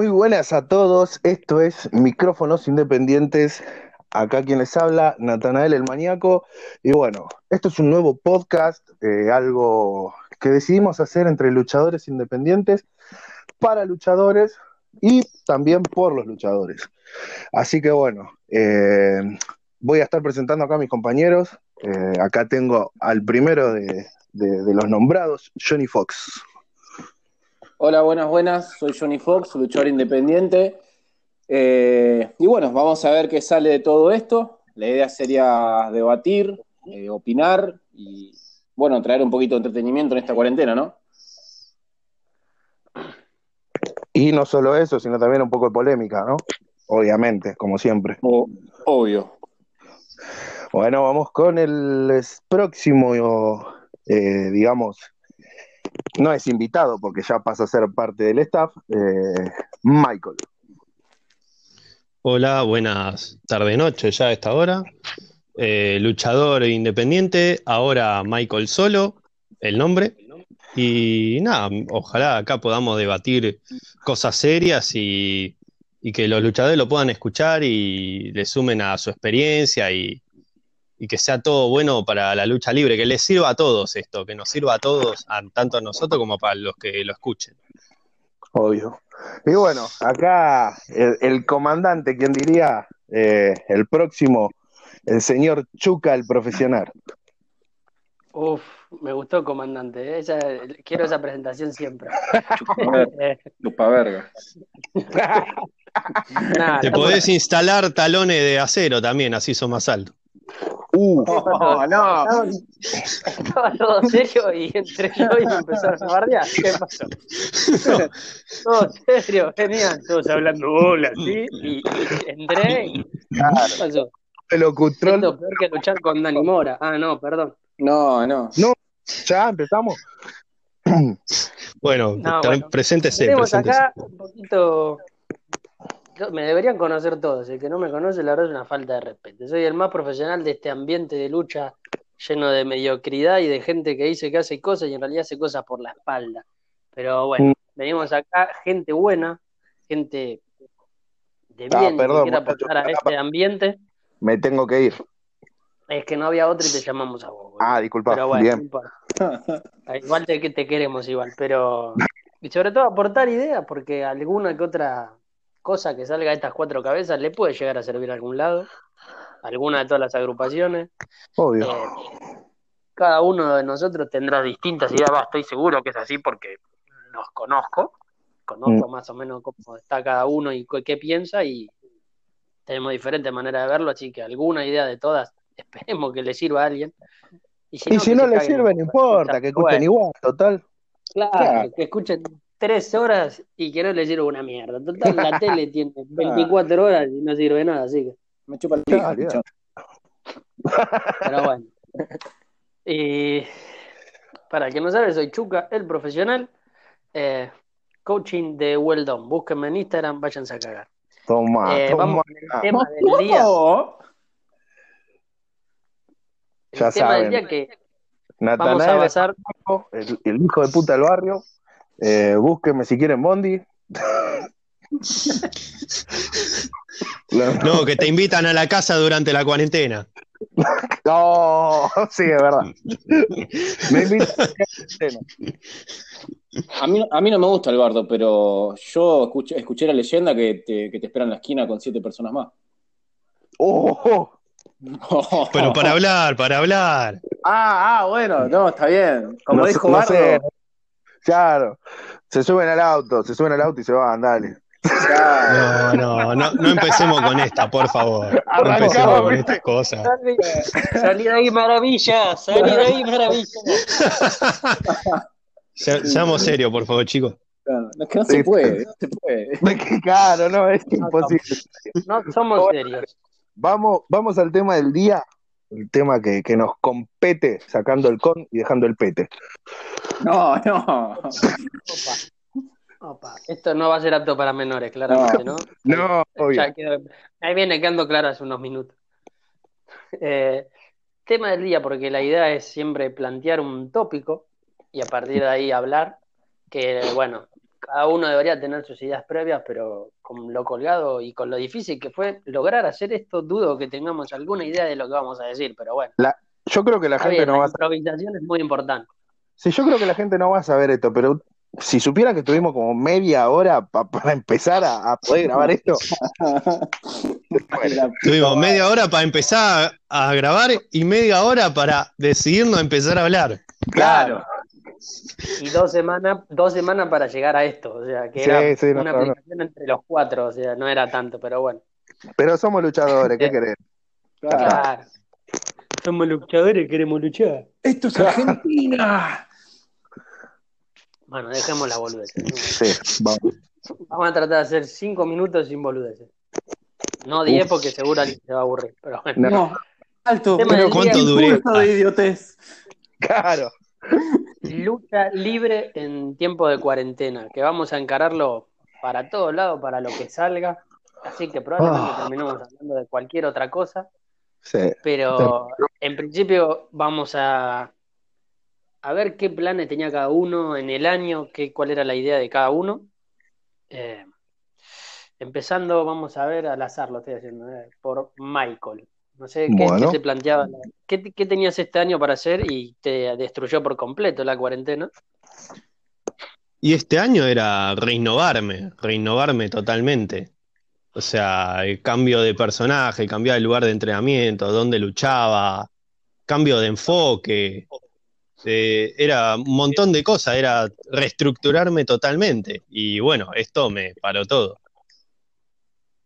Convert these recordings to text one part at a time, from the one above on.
Muy buenas a todos. Esto es Micrófonos Independientes. Acá quien les habla, Natanael el Maníaco. Y bueno, esto es un nuevo podcast, eh, algo que decidimos hacer entre luchadores independientes, para luchadores y también por los luchadores. Así que bueno, eh, voy a estar presentando acá a mis compañeros. Eh, acá tengo al primero de los nombrados, Johnny Fox. Hola, buenas, buenas. Soy Johnny Fox, luchador independiente. Eh, y bueno, vamos a ver qué sale de todo esto. La idea sería debatir, eh, opinar y, bueno, traer un poquito de entretenimiento en esta cuarentena, ¿no? Y no solo eso, sino también un poco de polémica, ¿no? Obviamente, como siempre. obvio. Bueno, vamos con el próximo, eh, digamos, no es invitado porque ya pasa a ser parte del staff, eh, Michael. Hola, buenas tarde noche ya a esta hora. Eh, luchador independiente, ahora Michael Solo, el nombre. Y nada, ojalá acá podamos debatir cosas serias y, y que los luchadores lo puedan escuchar y le sumen a su experiencia y, y que sea todo bueno para la lucha libre, que les sirva a todos esto, que nos sirva a todos, a- tanto a nosotros como para los que lo escuchen. Obvio. Y bueno, acá el, el comandante, quien diría, eh, el próximo, el señor Chuca, el profesional. Uf, me gustó, comandante. ¿eh? Esa- quiero esa presentación siempre. Eh, Lupa verga. nada, Te podés instalar talones de acero también, así son más altos. Uh, Oh, no. Estaba, todo serio y entré yo y me empezaron a bardear. ¿Qué pasó? Todo serio, venían todos hablando hola, ¿sí? Y, y entré y ¿qué pasó? el locutrol. Esto peor que luchar con Dani Mora. Ah, no, perdón. No, no. Ya empezamos. Bueno, No, bueno. preséntese, Tenemos preséntese. acá un poquito. Me deberían conocer todos. El que no me conoce, la verdad es una falta de respeto. Soy el más profesional de este ambiente de lucha lleno de mediocridad y de gente que dice que hace cosas y en realidad hace cosas por la espalda. Pero bueno, Mm. venimos acá, gente buena, gente de Ah, bien, perdón, que quiera aportar a este ambiente. Me tengo que ir. Es que no había otro y te llamamos a vos. Ah, disculpa. Pero bueno, no Bien. Ah, Igual te, te queremos igual, pero y sobre todo aportar ideas, porque alguna que otra cosa que salga de estas cuatro cabezas le puede llegar a servir a algún lado, alguna de todas las agrupaciones. Obvio. Eh, cada uno de nosotros tendrá distintas ideas, estoy seguro que es así porque los conozco, conozco Mm. más o menos cómo está cada uno y qué piensa y tenemos diferentes maneras de verlo, así que alguna idea de todas esperemos que le sirva a alguien. y si no le sirve, no importa, que escuchen Bueno, igual, total. Claro, Claro. que escuchen tres horas y que no les sirva una mierda. Total, la tele tiene 24 horas y no sirve nada, así que. Me chupa el pija, ya. Pero bueno. Y para el que no sabe, soy Chuca, el profesional. eh, coaching de Well Done. Búsquenme en Instagram, váyanse a cagar. Toma, Eh, toma. vamos el tema del día. El Ya tema saben. del día que vamos a Natanael, basar. el, el hijo de puta del barrio. Eh, búsquenme si quieren Bondi. No, que te invitan a la casa durante la cuarentena. No, sí, es verdad. Me invitan A mí, a mí no me gusta el bardo, pero yo escuché, escuché la leyenda que te, que te esperan en la esquina con siete personas más. Oh, oh. Pero para hablar, para hablar. Ah, ah, bueno, no, está bien. Como No dijo no Bardo, sé. Claro. Se suben al auto, se suben al auto y se van, dale. No, no, no, no empecemos con esta, por favor. No Arrancamos, empecemos con estas cosas. Salí, de ahí, maravilla. Salí de ahí, maravilla. Se- Seamos serios, por favor, chicos. claro, es que no se puede, no se puede. Claro, no, es imposible. No somos serios. Vamos, vamos al tema del día, el tema que, que nos compete, sacando el con y dejando el pete. No, no. Opa. Opa. Esto no va a ser apto para menores, claramente, ¿no? No, obvio. Ya quedó- ahí viene quedando claro hace unos minutos. Eh, tema del día, porque la idea es siempre plantear un tópico y a partir de ahí hablar, que bueno, cada uno debería tener sus ideas previas, pero con lo colgado y con lo difícil que fue lograr hacer esto, dudo que tengamos alguna idea de lo que vamos a decir, pero bueno. yo creo que la gente no la va a... improvisación es muy importante. Sí, yo creo que la gente no va a saber esto, pero si supiera que tuvimos como media hora para empezar a, poder grabar esto. tuvimos media hora para empezar a, grabar y media hora para decidirnos a empezar a hablar. Claro. Y dos semanas, dos semanas para llegar a esto, o sea, que era una aplicación entre los cuatro, o sea, no era tanto, pero bueno. Pero somos luchadores, ¿qué querés? Claro. Somos luchadores, queremos luchar. Esto es Argentina. Bueno, dejemos la boludez. Sí, vamos. Vamos a tratar de hacer cinco minutos sin boludeces. No diez porque seguro alguien se va a aburrir. Pero bueno. No. Alto. Pero ¿cuánto duré? de idiotez. Claro. Lucha libre en tiempo de cuarentena, que vamos a encararlo para todos lados, para lo que salga. Así que probablemente oh. terminemos hablando de cualquier otra cosa. Sí. Pero en principio vamos a a ver qué planes tenía cada uno en el año, qué, cuál era la idea de cada uno. Eh, empezando, vamos a ver al azar, lo estoy haciendo, eh, por Michael. No sé qué, te planteaba, qué, tenías este año para hacer y te destruyó por completo la cuarentena. Y este año era reinnovarme, reinnovarme totalmente. O sea, el cambio de personaje, cambiar el lugar de entrenamiento, dónde luchaba, cambio de enfoque, eh, era un montón de cosas, era reestructurarme totalmente. Y bueno, esto me paró todo.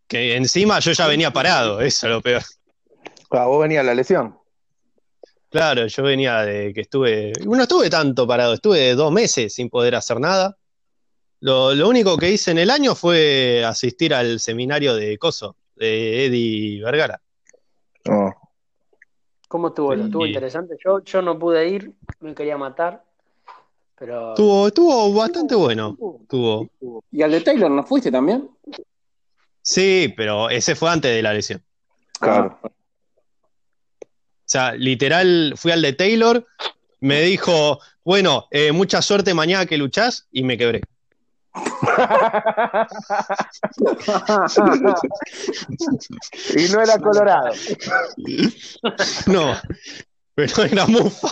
Que encima yo ya venía parado, eso es lo peor. Ah, vos venías a la lesión. Claro, yo venía de que estuve. No estuve tanto parado, estuve dos meses sin poder hacer nada. Lo, único que hice en el año fue asistir al seminario de Coso, de Eddie Vergara. Oh. ¿Cómo estuvo? ¿Estuvo interesante? Yo, yo no pude ir, me quería matar. Pero... Estuvo, estuvo bastante bueno. Estuvo. ¿Y al de Taylor no fuiste también? Sí, pero ese fue antes de la lesión. Claro. O sea, literal, fui al de Taylor, me dijo, bueno, eh, mucha suerte mañana que luchás, y me quebré. y no era colorado. No, pero era mufa.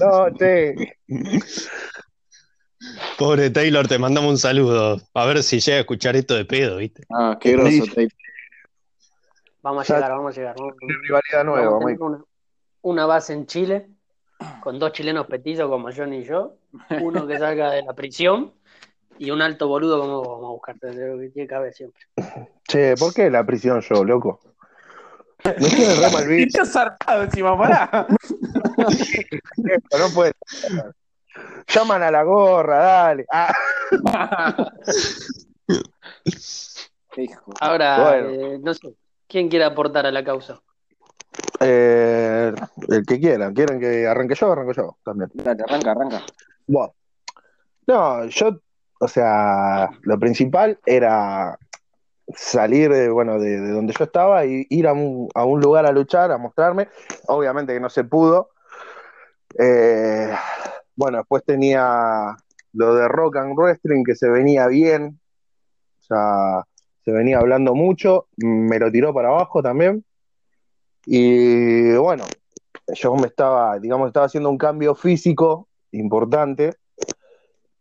no, te. Pobre Taylor, te mandamos un saludo. A ver si llega a escuchar esto de pedo, ¿viste? Ah, qué groso, Taylor. Vamos a llegar, vamos a llegar. rivalidad nueva, una, una base en Chile con dos chilenos petizos como John y yo, uno que salga de la prisión y un alto boludo como vamos a buscarte, que tiene que haber siempre. Che, ¿por qué la prisión yo, loco? No tiene re mal visto. zarpado encima, pará. no puede. Llaman a la gorra, dale. Ah. Ahora, eh, no sé, ¿quién quiere aportar a la causa? Eh, el que quieran. ¿Quieren que arranque yo? Arranco yo también. Dale, arranca, arranca. Bueno. No, yo, o sea, lo principal era salir de, bueno, de, donde yo estaba y ir a un, a un, lugar a luchar, a mostrarme. Obviamente que no se pudo. Eh, bueno, después tenía lo de Rock and Wrestling que se venía bien. O sea, se venía hablando mucho. Me lo tiró para abajo también. Y bueno, yo me estaba, digamos, estaba haciendo un cambio físico importante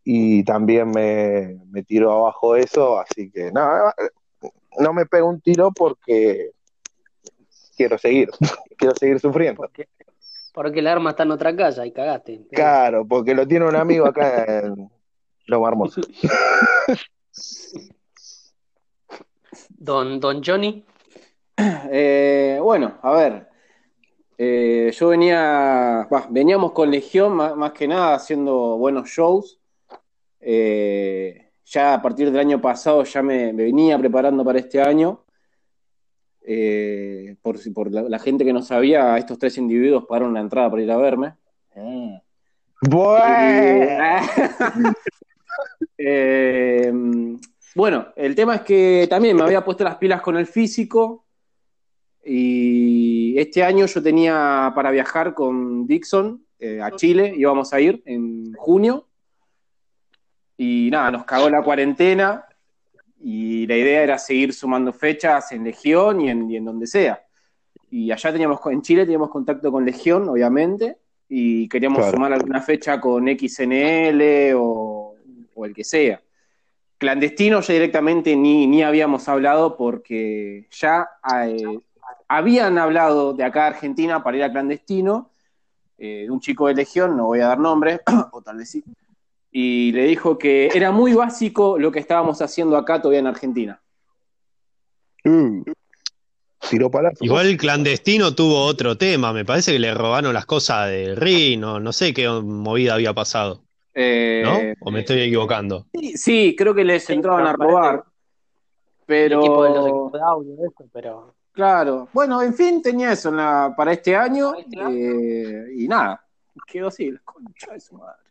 y también me, me tiró abajo eso, así que no, no me pego un tiro porque quiero seguir, quiero seguir sufriendo. Porque, porque el arma está en otra casa y cagaste. Claro, porque lo tiene un amigo acá en Lo Hermoso. Don, don Johnny. Eh, bueno, a ver. Eh, yo venía, veníamos con Legión más, que nada haciendo buenos shows. Eh, ya a partir del año pasado ya me, venía preparando para este año. por, por la, gente que no sabía, estos tres individuos pagaron la entrada para ir a verme. bueno, el tema es que también me había puesto las pilas con el físico, y este año yo tenía para viajar con Dixon eh, a Chile, íbamos a ir en junio. Y nada, nos cagó la cuarentena y la idea era seguir sumando fechas en Legión y en, y en donde sea. Y allá teníamos, en Chile teníamos contacto con Legión, obviamente, y queríamos Claro. sumar alguna fecha con XNL o, o el que sea. Clandestino ya directamente ni, ni habíamos hablado porque ya eh, habían hablado de acá a Argentina para ir a clandestino, eh, de un chico de Legión, no voy a dar nombres, o tal vez sí, y le dijo que era muy básico lo que estábamos haciendo acá todavía en Argentina. Tiró palazo. Igual el clandestino tuvo otro tema, me parece que le robaron las cosas del ring, no, no sé qué movida había pasado, Eh, ¿no? ¿O me estoy equivocando? sí, sí, creo que les Sí, entraban a pero robar, El pero... equipo de los equipos de audio, eso, pero. Claro, bueno, en fin, tenía eso en la- para este año eh, y nada, quedó así, la concha de su madre.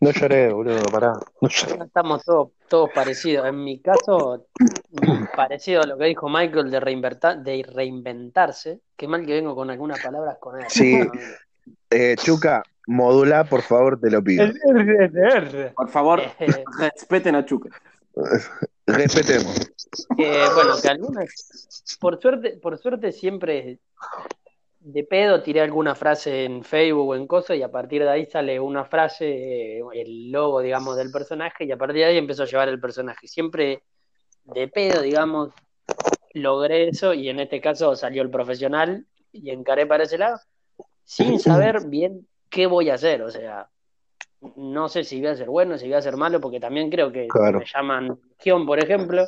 No lloré, boludo, pará. No lloré. Estamos todos, todos parecidos. En mi caso, parecido a lo que dijo Michael de, reinverta- de reinventarse. Qué mal que vengo con algunas palabras con él. Sí. Eh, Chuca, modula, por favor, te lo pido. Por favor, Eh, respeten a Chuca. Respetemos. que, bueno, que algunas, por suerte, por suerte siempre de pedo tiré alguna frase en Facebook o en cosas y a partir de ahí sale una frase, eh, el logo, digamos, del personaje y a partir de ahí empezó a llevar el personaje. Siempre de pedo, digamos, logré eso y en este caso salió el profesional y encaré para ese lado sin saber bien qué voy a hacer, o sea, no sé si voy a ser bueno, si voy a ser malo, porque también creo que Claro. me llaman Legión, por ejemplo,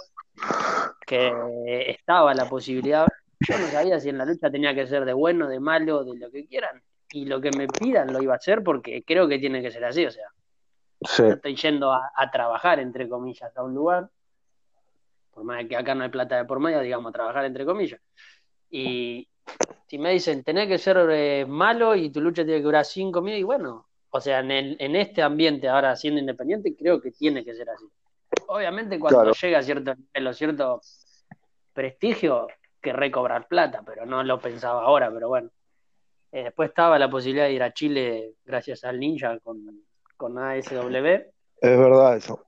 que estaba la posibilidad, yo no sabía si en la lucha tenía que ser de bueno, de malo, de lo que quieran, y lo que me pidan lo iba a hacer porque creo que tiene que ser así, o sea, Sí. yo estoy yendo a, a trabajar, entre comillas, a un lugar, por más que acá no hay plata de por medio, digamos, a trabajar, entre comillas. Y si me dicen, tenés que ser eh, malo y tu lucha tiene que durar cinco minutos, y bueno, o sea, en, el- en este ambiente ahora siendo independiente, creo que tiene que ser así. Obviamente cuando Claro. llega a cierto nivel o cierto prestigio, querré cobrar plata, pero no lo pensaba ahora, pero bueno. Eh, después estaba la posibilidad de ir a Chile gracias al Ninja con, con ASW, Es verdad eso.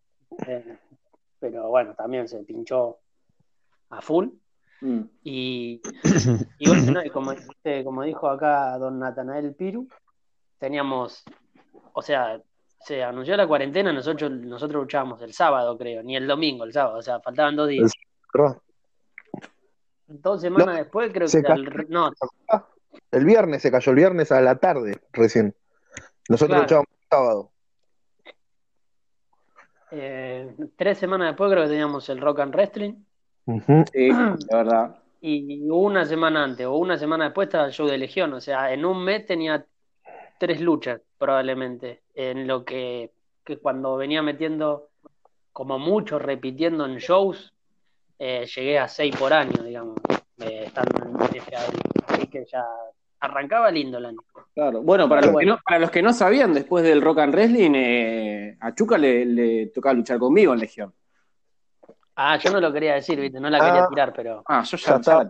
eh, pero bueno, también se pinchó a full. Mm. Y, y bueno, ¿no? Y como, dice- como dijo acá don Natanael Piru, teníamos, o sea, se anunció la cuarentena, nosotros, nosotros luchábamos el sábado, creo, ni el domingo, el sábado, o sea, faltaban dos días. Dos semanas No, después, creo que al- no, El viernes se cayó, el viernes a la tarde recién. Nosotros Claro. luchábamos el sábado. eh, tres semanas después creo que teníamos el Rock and Wrestling. Ujú. Sí, la verdad. Y una semana antes o una semana después estaba el show de Legión. O sea, en un mes tenía tres luchas, probablemente. En lo que, que cuando venía metiendo como mucho, repitiendo en shows, eh, llegué a seis por año, digamos, eh, estando en ese abril. Así que ya arrancaba lindo el año. Claro. Bueno, para los, Bueno. que no, para los que no sabían, después del Rock and Wrestling, eh, a Chuca le, le tocaba luchar conmigo en Legión. Ah, yo no lo quería decir, ¿viste? No la quería Ah. tirar, pero Ah, yo Ya ya, está.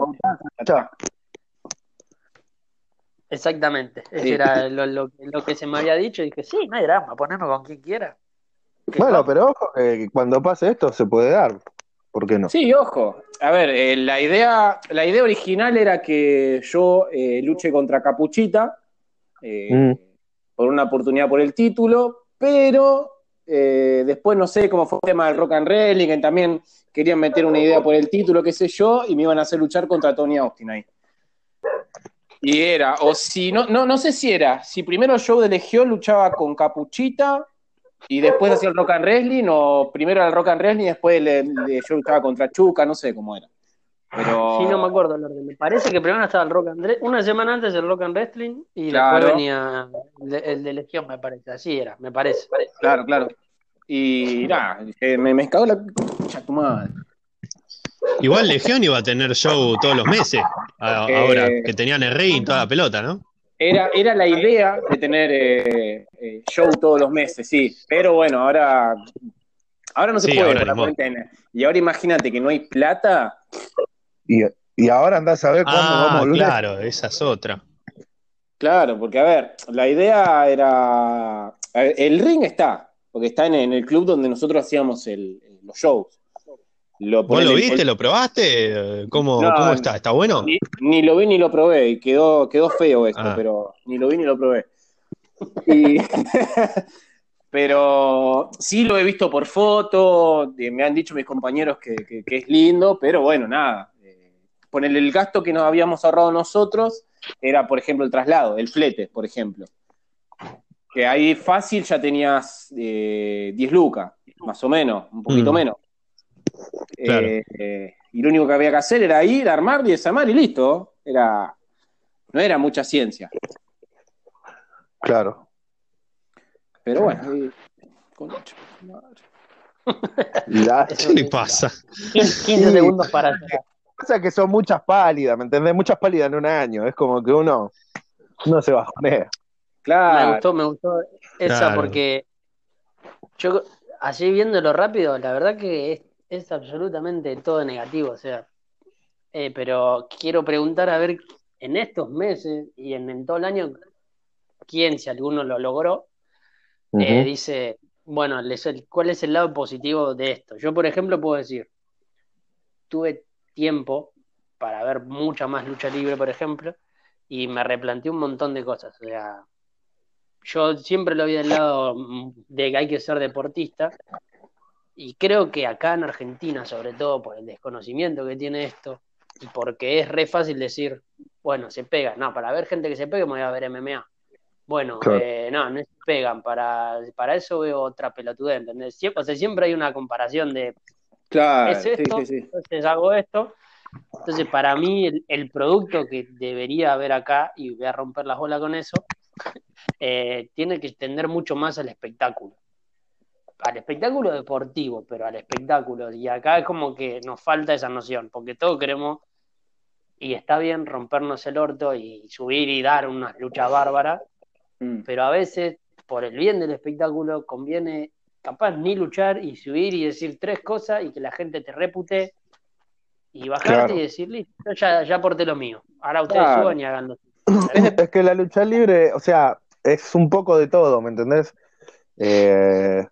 ya exactamente. Ese Sí. era lo, lo- lo que se me había dicho. Y dije, sí, no hay drama, poneme con quien quiera. Bueno, pero ojo, que cuando pase esto se puede dar. ¿Por qué no? Sí, ojo. A ver, eh, la, idea, la idea original era que yo eh, luche contra Capuchita eh, Mm. por una oportunidad por el título, pero eh, después no sé cómo fue el tema del Rock and Wrestling, que también querían meter una idea por el título, qué sé yo, y me iban a hacer luchar contra Tony Austin ahí. Y era, o si, no, no, no sé si era, si primero show de Legión luchaba con Capuchita y después hacía el Rock and Wrestling, o primero era el Rock and Wrestling y después le- yo luchaba contra Chuca, no sé cómo era. Pero, Sí, no me acuerdo el orden. Me parece que primero estaba el Rock and Wrestling, una semana antes el Rock and Wrestling y Claro. después venía el de, el de Legión, me parece. Así era, me parece. Claro, claro. Y nada, dije, me, me cagó la concha tu madre. Igual Legión iba a tener show todos los meses, a- Eh, ahora que tenían el ring y toda la pelota, ¿no? Era, era la idea de tener eh, eh, show todos los meses, sí. Pero bueno, ahora, ahora no se Sí, puede ahora por la cuarentena. Y ahora imagínate que no hay plata. Y, y ahora andás a ver cuándo vamos a Ah, volver. claro, esa es otra. Claro, porque a ver, la idea era. ver, el ring está. porque está en, el club donde nosotros hacíamos los shows. Lo, ¿Vos lo viste? ¿Lo probaste? ¿Cómo, ¿cómo está? ¿Está bueno? Ni, lo vi ni lo probé y quedó, quedó feo esto, ah. pero ni lo vi ni lo probé. pero sí lo he visto por foto, me han dicho mis compañeros que, es lindo, pero bueno, nada. Eh, ponerle el gasto que nos habíamos ahorrado nosotros era, por ejemplo, el traslado, el flete, por ejemplo. Que ahí fácil ya tenías eh, 10 lucas, más o menos, un poquito mm. menos. Eh, y lo único que había que hacer era ir, armar y desarmar y listo. Era, no era mucha ciencia. Claro. Pero bueno, con ¿Qué le pasa? 15 segundos para Pasa que son muchas pálidas, ¿me entendés? Muchas pálidas en un año. Es como que uno no se va a poner. Claro. Me gustó, me gustó esa porque yo, así viéndolo rápido, la verdad que es es absolutamente todo negativo, o sea, eh, pero quiero preguntar a ver en estos meses y en, todo el año, quién, si alguno lo logró, eh, dice, bueno, ¿cuál es el lado positivo de esto? Yo, por ejemplo, puedo decir, tuve tiempo para ver mucha más lucha libre, por ejemplo, y me replanteé un montón de cosas, o sea, yo siempre lo vi del lado de que hay que ser deportista, y creo que acá en Argentina, sobre todo por el desconocimiento que tiene esto, y porque es re fácil decir, bueno, se pega. No, para ver gente que se pegue me voy a ver MMA. Bueno, eh, no, no se pegan. Para, para eso veo otra pelotudez, ¿entendés? Siempre, o sea, siempre hay una comparación de, claro, es esto, entonces hago esto. Entonces, para mí, el, producto que debería haber acá, y voy a romper las bolas con eso, eh, tiene que extender mucho más al espectáculo al espectáculo deportivo, pero al espectáculo. Y acá es como que nos falta esa noción, porque todos queremos, y está bien rompernos el orto y subir y dar una lucha bárbara, mm. pero a veces, por el bien del espectáculo, conviene capaz ni luchar y subir y decir tres cosas y que la gente te repute y bajarte y decir, listo, ya, ya aporté lo mío. Ahora ustedes suban y hagan Es que la lucha libre, o sea, es un poco de todo, ¿me entendés? Eh,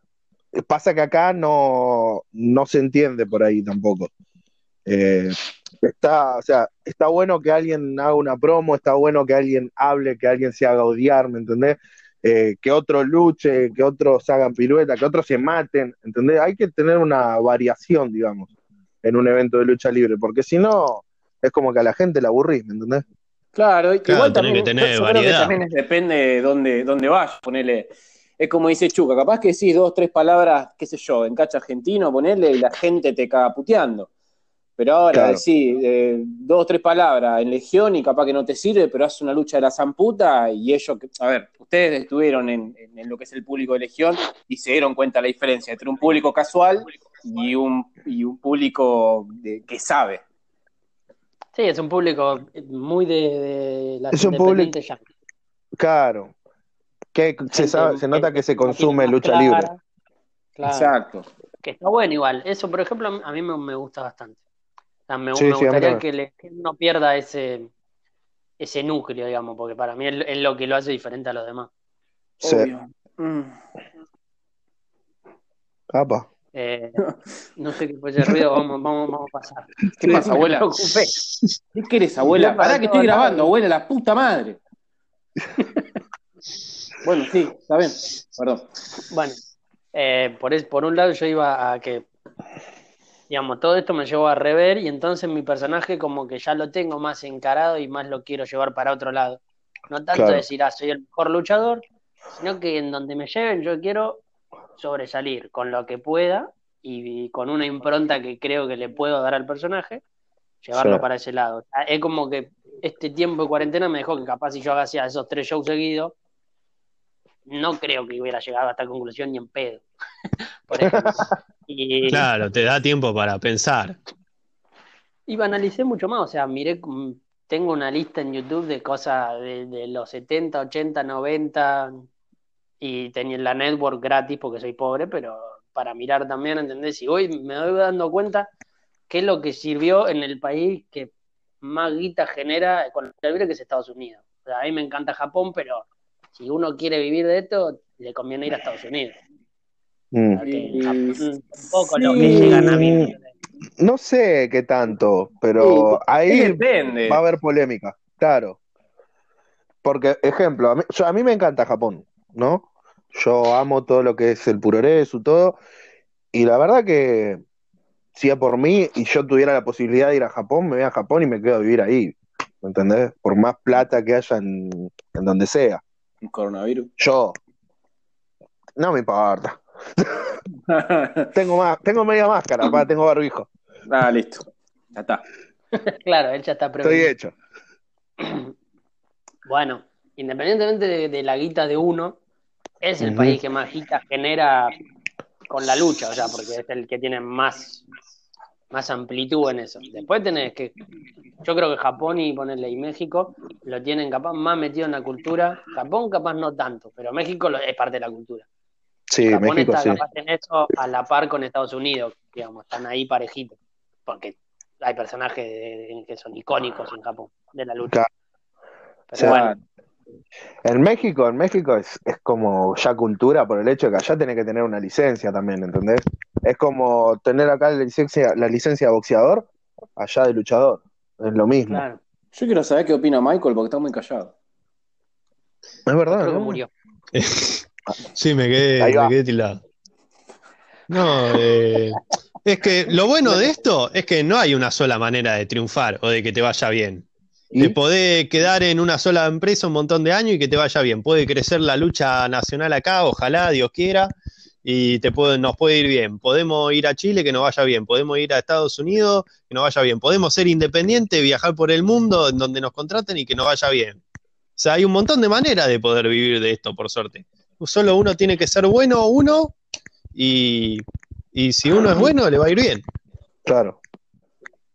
Pasa que acá no, no se entiende por ahí tampoco. Eh, está, o sea, está bueno que alguien haga una promo, está bueno que alguien hable, que alguien se haga odiar, ¿me entendés? Eh, que otros luche, que otros hagan pirueta, que otros se maten, ¿entendés? Hay que tener una variación, digamos, en un evento de lucha libre, porque si no, es como que a la gente la aburrís, ¿me entendés? Claro, igual también, que tener variedad. también depende de dónde, dónde vayas, ponele es como dice Chuca, capaz que decís dos, tres palabras, qué sé yo, en cacha argentino, ponerle y la gente te caga puteando. Pero ahora decís eh, dos, tres palabras en Legión y capaz que no te sirve, pero hace una lucha de la zamputa y ellos, a ver, ustedes estuvieron en, lo que es el público de Legión y se dieron cuenta la diferencia entre un público casual y un, y un público que sabe. Sí, es un público muy de, la es un público, Claro, que se, se nota que se consume lucha libre. Exacto. Que está bueno igual. Eso, por ejemplo, a mí me, gusta bastante. Me, gustaría que, no pierda ese, ese núcleo, digamos, porque para mí es, lo que lo hace diferente a los demás. Sí. Mm. Eh, no sé qué fue ese ruido, vamos, vamos, vamos a pasar. ¿Qué pasa, abuela? ¿Qué querés, abuela? Pará que estoy grabando, abuela, la puta madre. Bueno, sí, está bien, perdón. Bueno, eh, por, por un lado yo iba a que, digamos, todo esto me llevó a rever y entonces mi personaje como que ya lo tengo más encarado y más lo quiero llevar para otro lado. No tanto decir, ah, soy el mejor luchador, sino que en donde me lleven yo quiero sobresalir con lo que pueda y, con una impronta que creo que le puedo dar al personaje, llevarlo para ese lado. es como que este tiempo de cuarentena me dejó que capaz si yo hacía esos tres shows seguidos, no creo que hubiera llegado a esta conclusión ni en pedo. Claro, te da tiempo para pensar. Y analicé mucho más, o sea, miré, mm, tengo una lista en YouTube de cosas de, los 70, 80, 90 y tenía la network gratis porque soy pobre, pero para mirar también, ¿entendés? Y hoy me doy dando cuenta qué es lo que sirvió en el país que más guita genera con el libre que es Estados Unidos. O sea, a mí me encanta Japón, pero si uno quiere vivir de esto, le conviene ir a Estados Unidos. Mm. Tampoco sí. los que llegan a mil. No sé qué tanto, pero ahí depende. va a haber polémica, claro. Porque, ejemplo, a mí, yo- a mí me encanta Japón, ¿no? Yo amo todo lo que es el puroresu, todo. Y la verdad que si es por mí y yo tuviera la posibilidad de ir a Japón, me voy a Japón y me quedo a vivir ahí. ¿Me entendés? Por más plata que haya en, en donde sea. Un coronavirus. Yo. No me importa. Tengo más, tengo media máscara, pa, tengo barbijo. ah, listo. Ya está. Claro, él ya está Estoy prevenido. hecho. Bueno, independientemente de, de la guita de uno, es el país que más guita genera con la lucha, o sea, porque es el que tiene más, más amplitud en eso. Después tenés que, yo creo que Japón y ponerle y México lo tienen capaz más metido en la cultura. Japón capaz no tanto, pero México lo- es parte de la cultura. Sí, Japón México está sí. en eso a la par con Estados Unidos, digamos, están ahí parejitos, porque hay personajes de- que son icónicos en Japón de la lucha. Claro. Pero bueno, En México, en México es, es como ya cultura por el hecho de que allá tenés que tener una licencia también, ¿entendés? Es como tener acá la licencia, la licencia de boxeador, allá de luchador. Es lo mismo. claro, Yo quiero saber qué opina Michael porque está muy callado. Es verdad, creo que murió. Sí, me quedé, me quedé tildado. No, eh, es que lo bueno de esto es que no hay una sola manera de triunfar o de que te vaya bien. ¿Y? Te podés quedar en una sola empresa un montón de años y que te vaya bien. Puede crecer la lucha nacional acá, ojalá, Dios quiera, y te puede, nos puede ir bien. Podemos ir a Chile, que nos vaya bien. Podemos ir a Estados Unidos, que nos vaya bien. Podemos ser independientes, viajar por el mundo en donde nos contraten y que nos vaya bien. O sea, hay un montón de maneras de poder vivir de esto, por suerte. Solo uno tiene que ser bueno, uno, y, y si uno es bueno, le va a ir bien. Claro.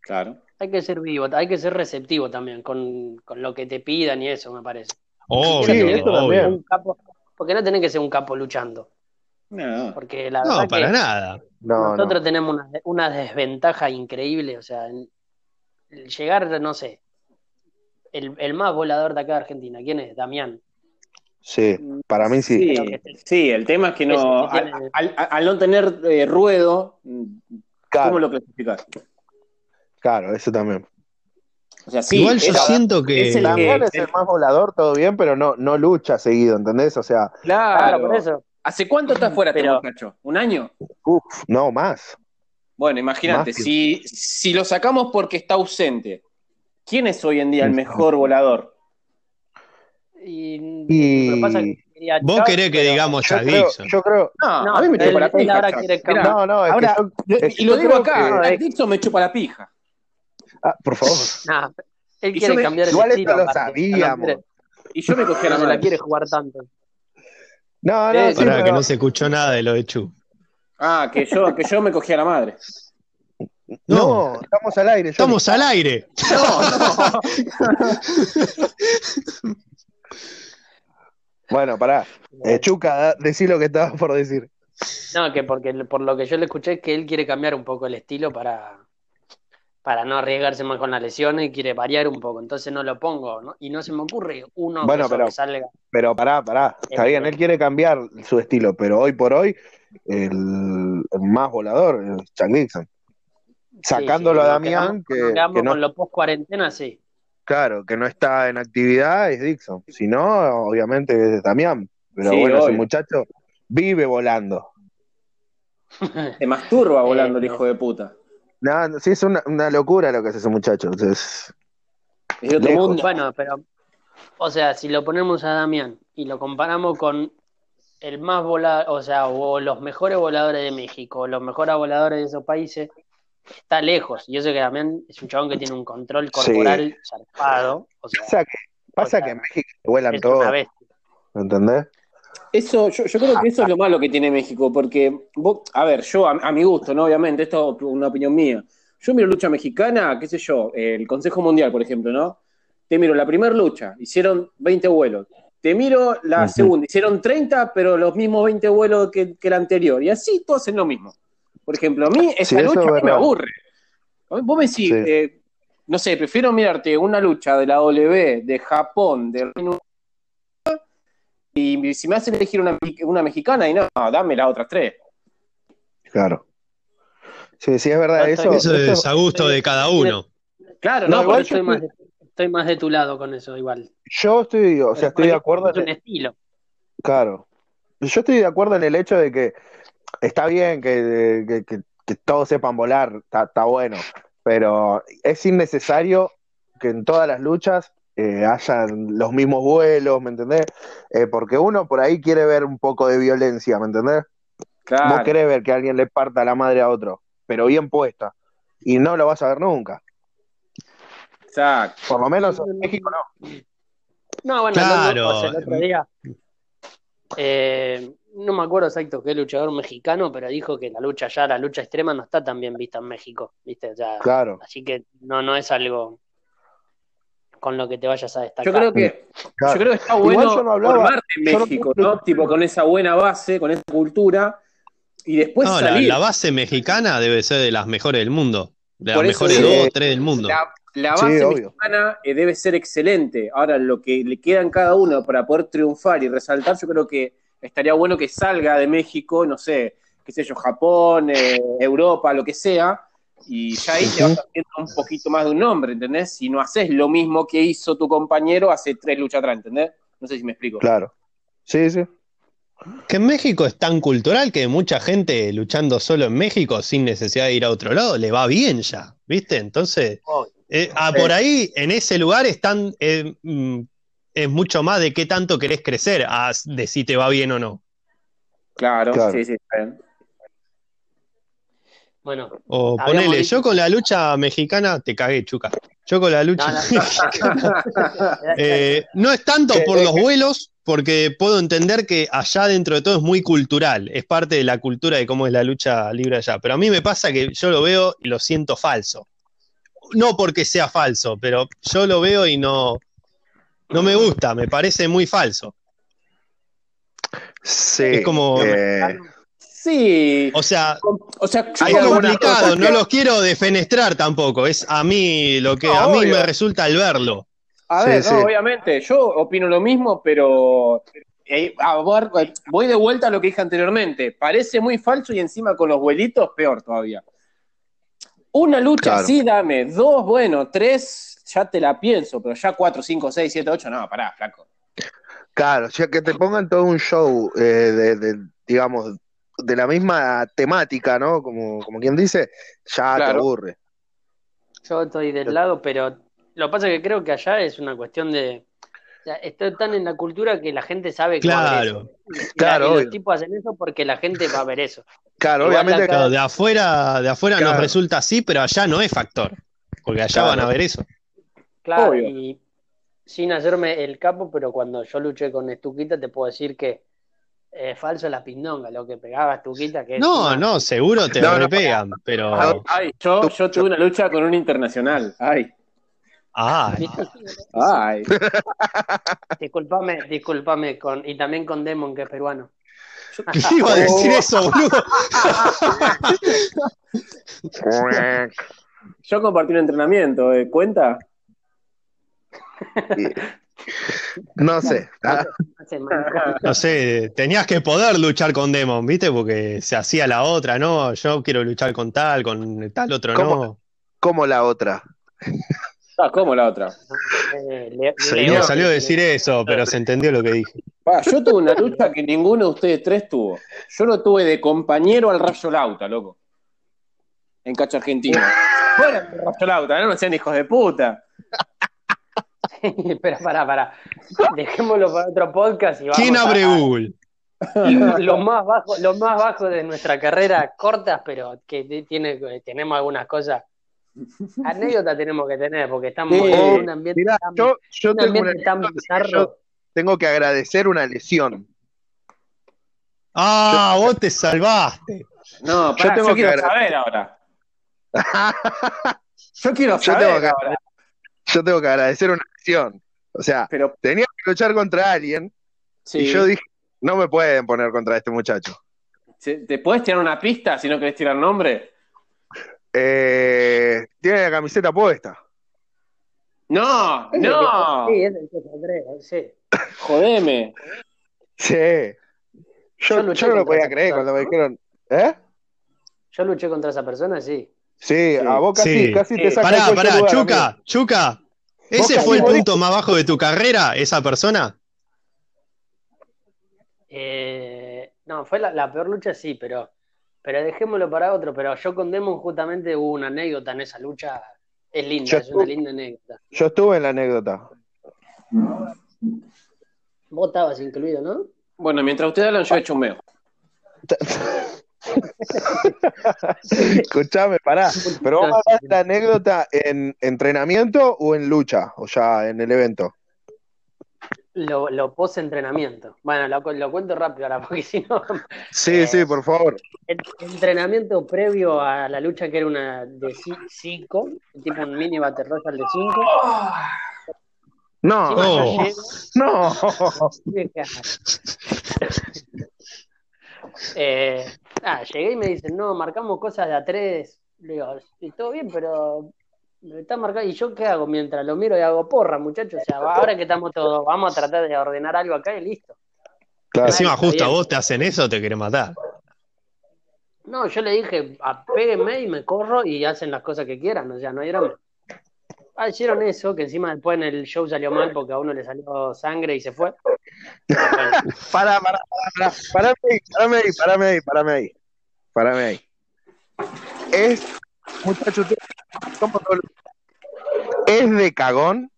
Claro. Hay que ser vivo, hay que ser receptivo también con, con lo que te pidan y eso, me parece. Obvio, Sí, un capo, porque no tenés que ser un capo luchando, No. porque la verdad No, para que nada. No, nosotros no. tenemos una, una desventaja increíble, o sea, en- el llegar, no sé, el, el más volador de acá de Argentina, ¿quién es? Damián. Sí, para mí sí. Sí, el tema es que no, al, tiene- al- al no tener eh, ruedo, Claro, ¿cómo lo clasificás? claro, eso también. O sea, sí, Igual yo siento que. es el que- es el más volador, todo bien, pero no, no lucha seguido, ¿entendés? O sea, claro, Claro, por eso. ¿Hace cuánto está fuera este muchacho? ¿Un año? uff, no más. Bueno, imagínate, que- si, si lo sacamos porque está ausente, ¿quién es hoy en día el mejor volador? Y, Y- lo que pasa es que quería Vos querés que pero- digamos Yo creo, Dixon. yo creo, No, No, a mí me chupa la pija. ahora Charles. quiere Mirá, no, no, es ahora, que yo, yo- es que y lo digo acá, que- Dixon me chupa la pija. ah, por favor. Nah, él quiere me- cambiar el igual estilo. esto lo sabíamos. No, Y yo me cogí a la no la madre. quiere jugar tanto. No, no, Eh, sí, Pará, que no se escuchó nada de lo de Chu. Ah, que yo, que yo me cogí a la madre. no, estamos al aire. Estamos al aire. Bueno, pará. Eh, Chuca, decí lo que estabas por decir. No, que porque por lo que yo le escuché es que él quiere cambiar un poco el estilo para, para no arriesgarse más con las lesiones y quiere variar un poco. Entonces no lo pongo, ¿no? Y no se me ocurre uno Bueno, pero- que salga. Pero pará, pará. Está bien, él quiere cambiar su estilo, pero hoy por hoy el, el más volador es Chuck Dixon. Sacándolo Sí, a Damián, que, no, con lo post cuarentena, sí. Claro, que no está en actividad, es Dixon. Si no, obviamente es Damián. Pero Sí, bueno, ese muchacho vive volando. Se masturba volando el Eh, hijo de puta. No, no, sí, es una, una locura lo que hace ese muchacho. Es- Es de otro mundo. Bueno, pero, o sea, si lo ponemos a Damián y lo comparamos con el más volador, o sea, o los mejores voladores de México, o los mejores voladores de esos países, está lejos. Y eso que Damián es un chabón que tiene un control Sí. corporal zarpado, o sea, pasa que, pasa O sea, que en México vuelan todos. ¿entendés? Eso, yo, yo creo que eso es lo malo que tiene México, porque, vos- a ver, yo a, a mi gusto, ¿no? Obviamente, esto es una opinión mía. Yo miro lucha mexicana, qué sé yo, el Consejo Mundial, por ejemplo, ¿no? Te miro la primera lucha, hicieron 20 vuelos. Te miro la segunda, hicieron 30, pero los mismos 20 vuelos que, que la anterior. Y así todos hacen lo mismo. Por ejemplo, a mí esa Sí, eso lucha es a mí me aburre. Vos me decís, Sí. eh, no sé, prefiero mirarte una lucha de la W, de Japón, de Reino Unido, y si me hacen elegir una, una mexicana, y no, dame las otras tres. Claro. Sí, sí, es verdad. Eso, Eso es a gusto de cada uno. Claro, No, no, igual estoy más, de, estoy más de tu lado con eso, igual. Yo estoy, o sea, estoy de acuerdo Es en un estilo. Claro. Yo estoy de acuerdo en el hecho de que está bien que, que- que- que todos sepan volar, está, está bueno, pero es innecesario que en todas las luchas eh, hayan los mismos vuelos, ¿me entendés? Eh, porque uno por ahí quiere ver un poco de violencia, ¿me entendés? Vos Claro. querés ver que alguien le parta la madre a otro, pero bien puesta, y no lo vas a ver nunca. Exacto. Por lo menos en México no. No, bueno, Claro. el otro día, eh, no me acuerdo exacto qué luchador mexicano, pero dijo que la lucha ya, la lucha extrema no está tan bien vista en México, ¿viste? O sea, Claro, así que no, no es algo con lo que te vayas a destacar. Yo creo que, claro. yo creo que está bueno yo no hablaba- formarte en no- México, ¿no? Tipo, con esa buena base, con esa cultura, y después No, la, salir. la base mexicana debe ser de las mejores del mundo. De las Por mejores dos o tres del mundo. La, base mexicana eh, debe ser excelente. Ahora, lo que le queda en cada uno para poder triunfar y resaltar, yo creo que estaría bueno que salga de México, no sé, qué sé yo, Japón, eh, Europa, lo que sea, y ya ahí te Ujú. vas haciendo un poquito más de un nombre, ¿entendés? Si no haces lo mismo que hizo tu compañero hace tres luchas atrás, ¿entendés? No sé si me explico. claro. Sí, sí. Que en México es tan cultural que mucha gente luchando solo en México sin necesidad de ir a otro lado le va bien ya, ¿viste? Entonces, eh, ah, por ahí, en ese lugar están, eh, mm, es mucho más de qué tanto querés crecer, a de si te va bien o no. Claro, Claro. sí, sí. Bueno, O ponele, dicho- yo con la lucha mexicana, te cagué, chuca. Yo con la lucha No, no. mexicana, eh, no es tanto por los vuelos, porque puedo entender que allá dentro de todo es muy cultural, es parte de la cultura de cómo es la lucha libre allá. Pero a mí me pasa que yo lo veo y lo siento falso. No porque sea falso, pero yo lo veo y no, no me gusta, me parece muy falso. Sí. Es como- eh, Sí, O sea, o sea, es complicado, no que- los quiero defenestrar tampoco, es a mí lo que No, a mí obvio. me resulta el verlo. A ver, sí. no, obviamente, yo opino lo mismo, pero eh, a ver, voy de vuelta a lo que dije anteriormente. Parece muy falso y encima con los vuelitos, peor todavía. Una lucha Claro. sí, dame. Dos, bueno, tres, ya te la pienso, pero ya cuatro, cinco, seis, siete, ocho, no, pará, flaco. Claro, o sea, que te pongan todo un show eh, de, de, digamos, de la misma temática, ¿no? Como, como quien dice, ya te Claro. aburre. yo estoy del lado, pero lo que pasa es que creo que allá es una cuestión de. o sea, está tan en la cultura que la gente sabe que Claro. la- Claro, y los tipos hacen eso porque la gente va a ver eso. Claro, Igual obviamente, acá- Claro, de afuera, de afuera nos Claro. resulta así, pero allá no es factor. Porque allá Claro. van a ver eso. Claro, Obvio. y sin hacerme el capo, pero cuando yo luché con Estuquita, te puedo decir que es falso la pindonga, lo que pegaba Estuquita. Que es No, una- no, seguro te No, no, repegan, pero. Ay, yo, yo tuve una lucha con un internacional. Ay, Ay, ay. Disculpame, disculpame, con, y también con Demon, que es peruano. ¿qué iba a decir eso, boludo? Yo compartí un entrenamiento, ¿eh? ¿cuenta? no sé. Ah. No sé, tenías que poder luchar con Demon, ¿viste? Porque se hacía la otra, ¿no? Yo quiero luchar con tal, con tal otro, ¿Cómo? no. como la otra. Ah, ¿cómo la otra? Eh, Le- Sí, salió a decir eso, pero se entendió lo que dije. Pa, yo tuve una lucha que ninguno de ustedes tres tuvo. Yo lo tuve de compañero al Rayo Lauta, loco. En Cacho Argentino. Fuera del Rayo Lauta, no sean hijos de puta. Pero pará, pará. Dejémoslo para otro podcast y vamos ¿Quién abre a- Google? lo más bajo, lo más bajo de nuestra carrera, cortas, pero que tiene, tenemos algunas cosas. Anécdota tenemos que tener, porque estamos Sí. en un ambiente Mirá, tan, yo, yo un tengo, una ambiente tan anécdota que bizarro. yo tengo que agradecer una lesión. Ah, vos te salvaste. No, Yo pará, yo, tengo que quiero agra- saber ahora. Yo quiero Yo saber tengo que- ahora. Yo tengo que agradecer una lesión. O sea, Pero, tenía que luchar contra alguien sí. y yo dije, no me pueden poner contra este muchacho. ¿te puedes tirar una pista si no querés tirar nombre? Eh, tiene la camiseta puesta. No, no. Sí, es el atreve, sí. Jodeme. Sí. Yo, Yo no lo podía creer persona, cuando me dijeron, ¿eh? Yo luché contra esa persona, sí. Sí, a vos casi, Sí. casi te Sí. saca Pará, el pará, lugar, amigo. Chuca, Chuca. ¿Ese fue el punto más bajo de tu carrera, esa persona? Eh, no, fue la, la peor lucha, sí, pero, pero dejémoslo para otro. Pero yo con Demon justamente hubo una anécdota en esa lucha. Es linda, Yo es una linda anécdota. Yo estuve en la anécdota. Vos estabas incluido, ¿no? Bueno, mientras ustedes hablan, yo he hecho un meo. Escuchame, pará. Pero vos hablas de la anécdota en entrenamiento o en lucha, o ya en el evento. Lo, lo post-entrenamiento. Bueno, lo, lo cuento rápido ahora, porque si no. Sí, sí, por favor. El entrenamiento previo a la lucha, que era una de 5, tipo un mini Battle Royale de 5. No, Oh. no. eh, ah, llegué y me dicen, no, marcamos cosas de a 3. Le digo, "Sí, todo bien, pero me está marcado. ¿Y yo qué hago? Mientras lo miro y hago porra, muchachos. O sea, ahora que estamos todos, vamos a tratar de ordenar algo acá y listo. Claro. Encima, justo a vos te hacen eso, te quieren matar. No, yo le dije, apéguenme y me corro y hacen las cosas que quieran, o sea, no hay drama. Ah, hicieron eso, que encima después en el show salió mal porque a uno le salió sangre y se fue. Bueno, Pará, pará, pará, pará. Parame ahí, parame ahí, parame ahí, parame ahí. Parame ahí. Es, muchachos, es de cagón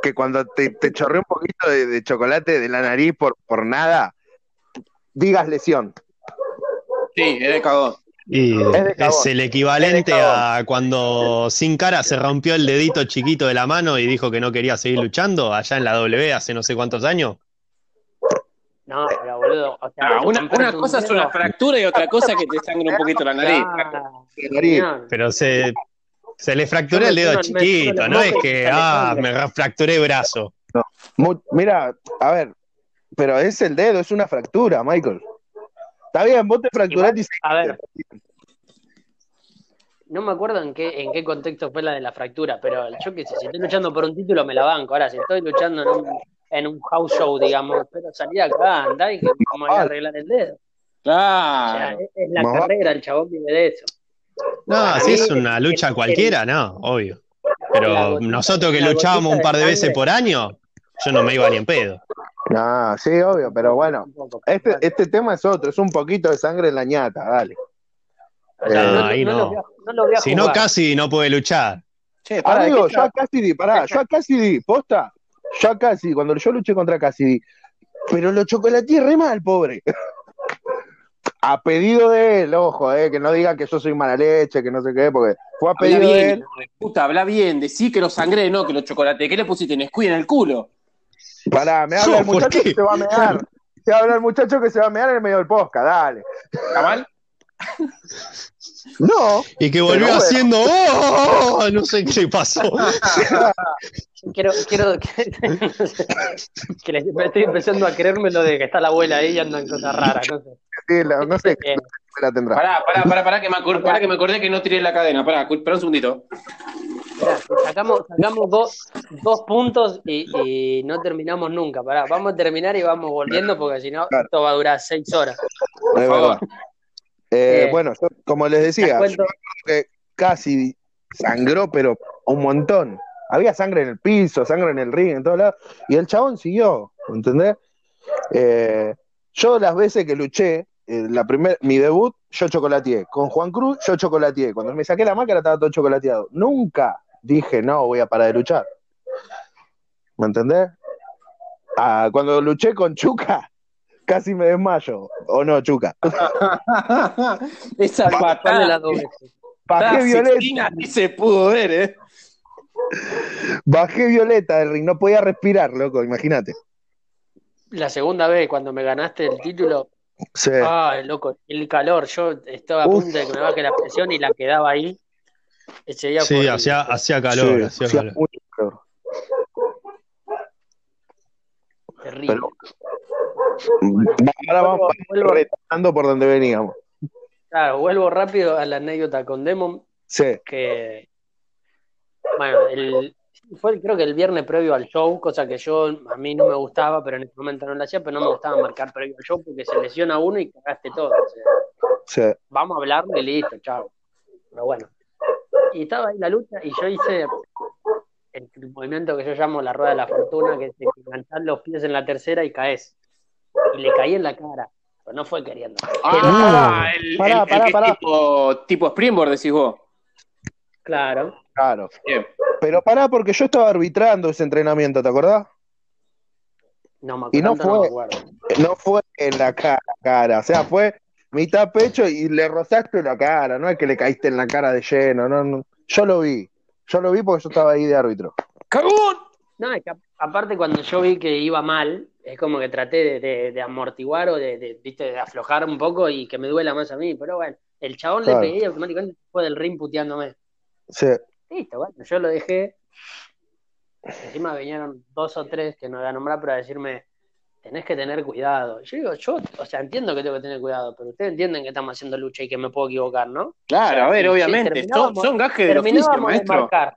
que cuando te, te chorré un poquito de, de chocolate de la nariz por, por nada, digas lesión. Sí, es de cagón. Y Es el equivalente Es a cuando Sin Cara se rompió el dedito chiquito de la mano y dijo que no quería seguir luchando allá en la W hace no sé cuántos años. no, pero boludo, o sea, Ah, una, cosa es una fractura y otra cosa que te sangre un poquito la nariz. ah. Pero se, se le fracturó el dedo chiquito, no es que, ah, me fracturé brazo. Mu- Mira, a ver, pero es el dedo, es una fractura, Michael. Está bien, vos te fracturaste y A ver, no me acuerdo en qué, en qué contexto fue la de la fractura, pero yo qué sé, si estoy luchando por un título me la banco. Ahora, si estoy luchando en un, en un house show, digamos, pero salí acá, andá y que vamos a ir a arreglar el dedo. O sea, Claro. es, la carrera, el chabón vive de eso. No, Para si mí, es una lucha cualquiera, no, obvio. Pero gotita- nosotros que luchábamos un par de de veces por año, yo no me iba ni en pedo. Ah, sí, obvio, pero bueno, este, este tema es otro, es un poquito de sangre en la ñata, dale. No, no, ahí no no. lo voy a, no lo voy a Si no, casi no puede luchar. Che, pará, ¿de Amigo, yo a Cassidy, pará, yo a Cassidy, posta, yo a Cassidy, cuando yo luché contra Cassidy, pero lo chocolateé re mal, pobre. A pedido de él, ojo, eh, que no digan que yo soy mala leche, que no sé qué, porque fue a Habla pedido de bien, él. de puta, habla bien, decí que lo sangré, no que lo chocolate. ¿Qué le pusiste? Nesquí en el culo. Pará, me habla el ¿Por muchacho qué? que se va a mear. Se habla el muchacho que se va a mear en el medio del podcast, dale. ¿Está mal? No, Y que volvió bueno. haciendo, ¡oh! No sé qué pasó. Quiero, quiero que, que le- me estoy empezando a creerme lo de que está la abuela ahí y andan cosas raras, no sé. sí, no sé Eh, la tendrá. Pará, pará, pará, pará, que me acordé, pará, que me acordé que no tiré la cadena. Pará, espera un segundito. Sacamos, sacamos dos, dos puntos y, y no terminamos nunca. Pará, vamos a terminar y vamos volviendo porque si no, Claro. esto va a durar seis horas. Es favor. Eh, Eh, bueno, yo, como les decía, cuento- que casi sangró, pero un montón. Había sangre en el piso, sangre en el ring, en todos lados. Y el chabón siguió, ¿entendés? Eh, yo las veces que luché, eh, la primer, mi debut, yo chocolateé. Con Juan Cruz, yo chocolateé. Cuando me saqué la máscara estaba todo chocolateado. Nunca dije, no, voy a parar de luchar. ¿Me entendés? Ah, cuando luché con Chuca, casi me desmayo. ¿O no, Chuca? Esa ¿Cuál de patada las dos veces? Bajé violeta. Sixtina ni se pudo ver, ¿eh? Bajé violeta del ring, no podía respirar, loco, imagínate. La segunda vez, cuando me ganaste el título, Sí. ay, loco, el calor, yo estaba a Uf. punto de que me baje la presión y la quedaba ahí. Ese día Sí, hacía, hacía calor, Sí, hacía hacía calor. mucho calor. terrible. pero- Ahora vamos Vuelvo- retornando por donde veníamos. Claro, vuelvo rápido a la anécdota con Demon, Sí, que, bueno, el, fue creo que el viernes previo al show, cosa que yo a mí no me gustaba, pero en ese momento no lo hacía, pero no me gustaba marcar previo al show porque se lesiona uno y cagaste todo. o sea, Sí. vamos a hablarle y listo, chao. Pero bueno. Y estaba ahí la lucha y yo hice el, movimiento que yo llamo la rueda de la fortuna, que es enganchar los pies en la tercera y caes. Y le caí en la cara, pero no fue queriendo. Ah, el, Pará, el- el pará, pará. Tipo, tipo Springboard, decís vos. Claro. Claro. Bien. Pero pará, porque yo estaba arbitrando ese entrenamiento, ¿te acordás? No me, Y no tanto no me fue. acuerdo. No fue en la cara, cara. O sea, fue mitad pecho y le rozaste la cara. No es que le caíste en la cara de lleno. No, no. Yo lo vi. Yo lo vi porque yo estaba ahí de árbitro. ¡Cagón! No, es que aparte cuando yo vi que iba mal, es como que traté de, de- de amortiguar o de, de, viste, de aflojar un poco y que me duela más a mí. Pero bueno, el chabón Claro. le pegué y automáticamente fue del ring puteándome. Sí. Listo, bueno, yo lo dejé. Encima vinieron dos o tres que no voy a nombrar para decirme, tenés que tener cuidado. Yo digo, yo, o sea, entiendo que tengo que tener cuidado, pero ustedes entienden que estamos haciendo lucha y que me puedo equivocar, ¿no? Claro, O sea, a ver, sí, obviamente. Son, gajes del oficio, Terminábamos de marcar.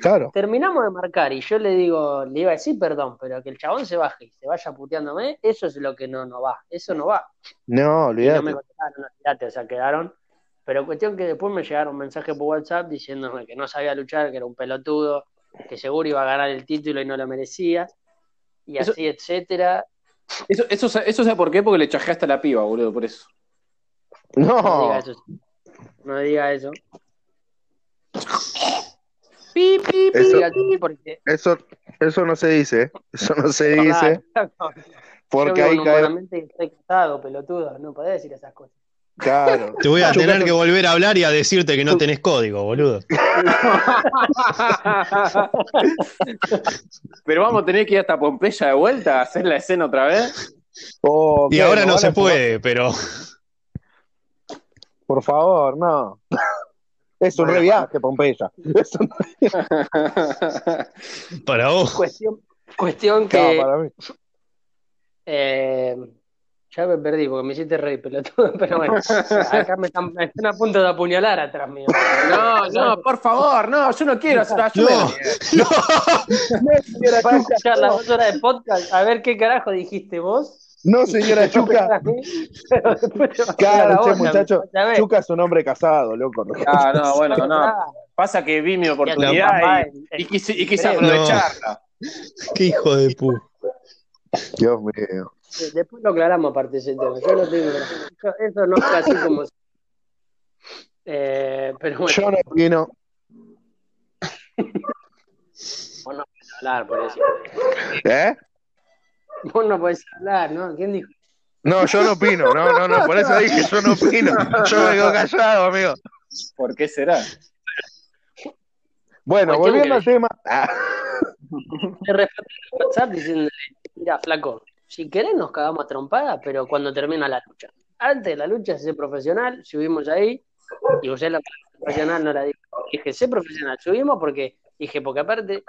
Claro. Terminamos de marcar y yo le digo, le iba a decir perdón, pero que el chabón se baje y se vaya puteándome, eso es lo que no, no va, eso no va. No, Y no olvídate. me contestaron, olvídate, o sea, quedaron. Pero cuestión que después me llegaron mensajes por WhatsApp diciéndome que no sabía luchar, que era un pelotudo, que seguro iba a ganar el título y no lo merecía, y Eso- así, etcétera. Eso, eso, eso sabe por qué, porque le chajaste a la piba, boludo, por eso. No No. diga eso. No diga eso. Pi, pi, pi. Eso- porque. Eso, eso no se dice. Eso no se dice. Porque yo vivo ahí en un cae. Buenamente y estoy casado, pelotudo, no podés decir esas cosas. Claro. Te voy a tener que volver a hablar y a decirte que no tenés código, boludo. Pero vamos a tener que ir hasta Pompeya de vuelta a hacer la escena otra vez. Oh, Y ahora ¿Nos no se puede, pero Por favor, no. Es un Bueno, reviaje, Pompeya. Es un para vos. Cuestión, cuestión que. reviaje para mí. Eh, ya me perdí porque me hiciste reír, pelotudo. Pero bueno, acá me están, me están a punto de apuñalar atrás mío. No, no, por favor, no, yo no quiero hacer No, ayuda. no. Para escuchar las dos horas de podcast, a ver qué carajo dijiste vos. No, señora Chuca. Claro, che, muchacho. Chuca es un hombre casado, loco. Ah, no, bueno, no. Pasa que vi mi oportunidad y, y quise, y quise No. aprovecharla. Qué hijo de pu. Dios mío. Después lo aclaramos aparte ese tema. Yo no tengo. Eso no fue así como. Eh, pero bueno, Yo no opino. vos no podés hablar por eso. ¿Eh? Vos no podés hablar, ¿no? ¿Quién dijo? No, yo no opino. No, no, no. Por eso dije, yo no opino. Yo me quedo callado, amigo. ¿Por qué será? Bueno, volviendo al tema. Le respeté el WhatsApp diciéndole, mira, flaco, si querés nos cagamos a trompada, pero cuando termina la lucha. Antes de la lucha, sé profesional, subimos ahí, y usé la palabra profesional, no la dije. Dije, sé profesional, subimos porque, dije, porque aparte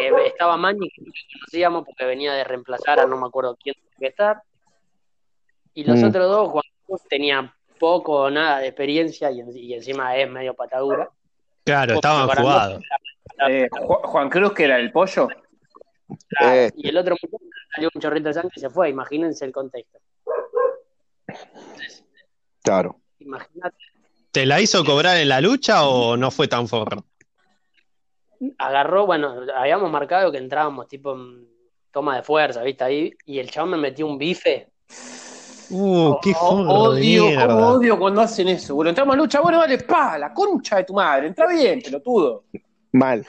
eh, estaba Mañi, que no lo conocíamos porque venía de reemplazar a no me acuerdo quién tenía que estar. Y los Mm. otros dos, Juan Cruz tenía poco o nada de experiencia y, en- y encima es medio patadura. Claro, estaban jugados. Eh, Ju- Juan Cruz, que era el pollo. Eh, Y el otro muchacho salió un chorrito de sangre y se fue. Imagínense el contexto. claro. Imagínate, ¿Te la hizo cobrar en la lucha o no fue tan forro? agarró, bueno, habíamos marcado que entrábamos tipo en toma de fuerza, ¿viste? Ahí, y el chabón me metió un bife. Uh, qué forro odio, cómo odio cuando hacen eso. Bueno, entramos a lucha, bueno, dale, pa, la concha de tu madre. Entra bien, pelotudo. Mal.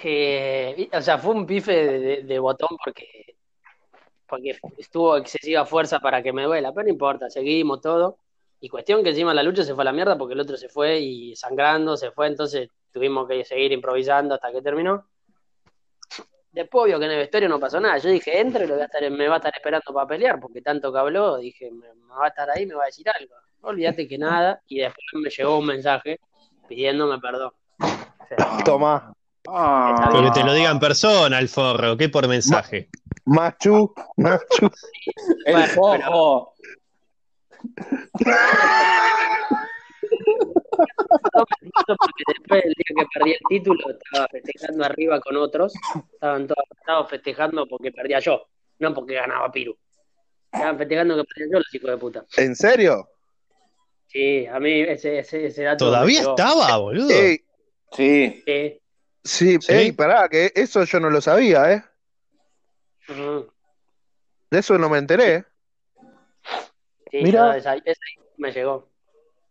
Que, o sea, fue un bife de, botón porque, porque estuvo excesiva fuerza para que me duela, pero no importa, seguimos todo. Y cuestión que encima la lucha se fue a la mierda porque el otro se fue y sangrando, se fue, entonces tuvimos que seguir improvisando hasta que terminó. Después, obvio que en el vestuario no pasó nada. Yo dije, entre, lo voy a estar, me va a estar esperando para pelear, porque tanto que habló, dije, me, va a estar ahí, me va a decir algo. Olvídate que nada, y después me llegó un mensaje pidiéndome perdón. O Tomá. Ah, Porque te lo diga en persona el forro, ¿qué por mensaje? Machu. Machu. el Bueno, acuerdo porque después el día que perdí el título estaba festejando arriba con otros. Estaban todos estaban festejando porque perdía yo, no porque ganaba Piru. Estaban festejando que perdía yo los hijos de puta. ¿En serio? Sí, a mí ese, ese, ese dato. Todavía estaba, boludo. Sí. Sí. Sí, Sí. ey, pará, que eso yo no lo sabía, ¿eh? De eso no me enteré. Sí, Mira. esa, esa me llegó.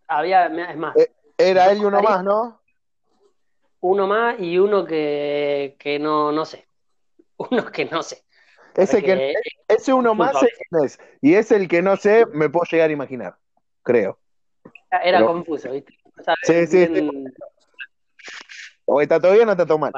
Había, es más, Eh. Era él y uno más, ¿no? uno más y uno que, que no, no sé. Uno que no sé. Ese, que, ese uno más sé quién es. Y es el que no sé, me puedo llegar a imaginar. Creo. Era Pero- confuso, ¿viste? Sí, sí, bien- O está todo bien o está todo mal.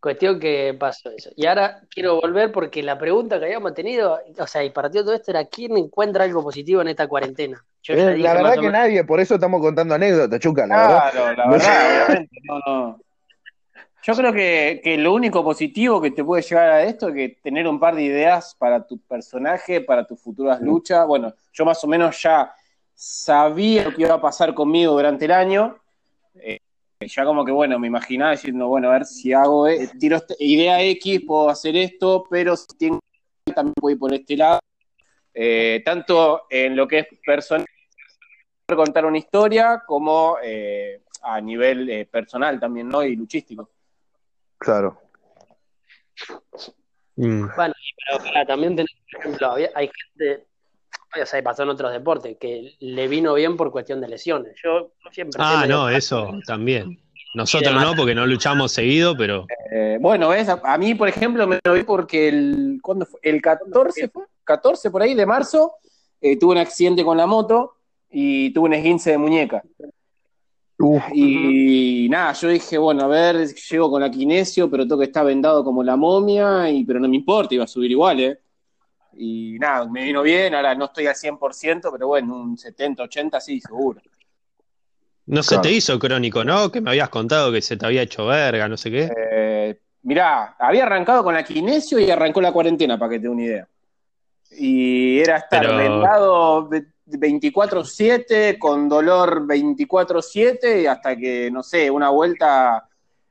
Cuestión que pasó eso. Y ahora quiero volver porque la pregunta que habíamos tenido, o sea, y partió todo esto era ¿quién encuentra algo positivo en esta cuarentena? Yo Eh, dije la verdad que menos- nadie, por eso estamos contando anécdotas, Chuca, la verdad. Claro, la verdad, obviamente. No, no. Yo creo que, que lo único positivo que te puede llegar a esto es que tener un par de ideas para tu personaje, para tus futuras luchas. Bueno, yo más o menos ya sabía lo que iba a pasar conmigo durante el año. Eh, ya como que, bueno, me imaginaba diciendo, bueno, a ver si hago, eh, tiro esta- idea X, puedo hacer esto, pero si tengo también voy por este lado. Eh, tanto en lo que es personal, contar una historia, como eh, a nivel eh, personal también, ¿no? Y luchístico. Claro. Mm. Bueno, pero también tenés, por ejemplo, hay gente, o sea, pasó en otros deportes, que le vino bien por cuestión de lesiones. Yo siempre... Ah, siempre no, digo, eso también. Nosotros no, porque no luchamos seguido, pero Eh, bueno, ¿ves? A, a mí, por ejemplo, me lo vi porque el, ¿cuándo fue? El 14, fue? 14 por ahí de marzo, eh, tuve un accidente con la moto y tuve un esguince de muñeca. Uf, Y nada, yo dije, bueno, a ver, llego con la kinesio, pero tengo que estar vendado como la momia, y, pero no me importa, iba a subir igual, ¿eh? Y nada, me vino bien, ahora no estoy al 100%, pero bueno, un 70, 80 sí, seguro. no se Claro. te hizo crónico, ¿no? Que me habías contado que se te había hecho verga, no sé qué. Eh, mirá, había arrancado con la kinesio y arrancó la cuarentena, para que te dé una idea. Y era estar Pero- vendado ve- 24-7, con dolor 24-7, y hasta que, no sé, una vuelta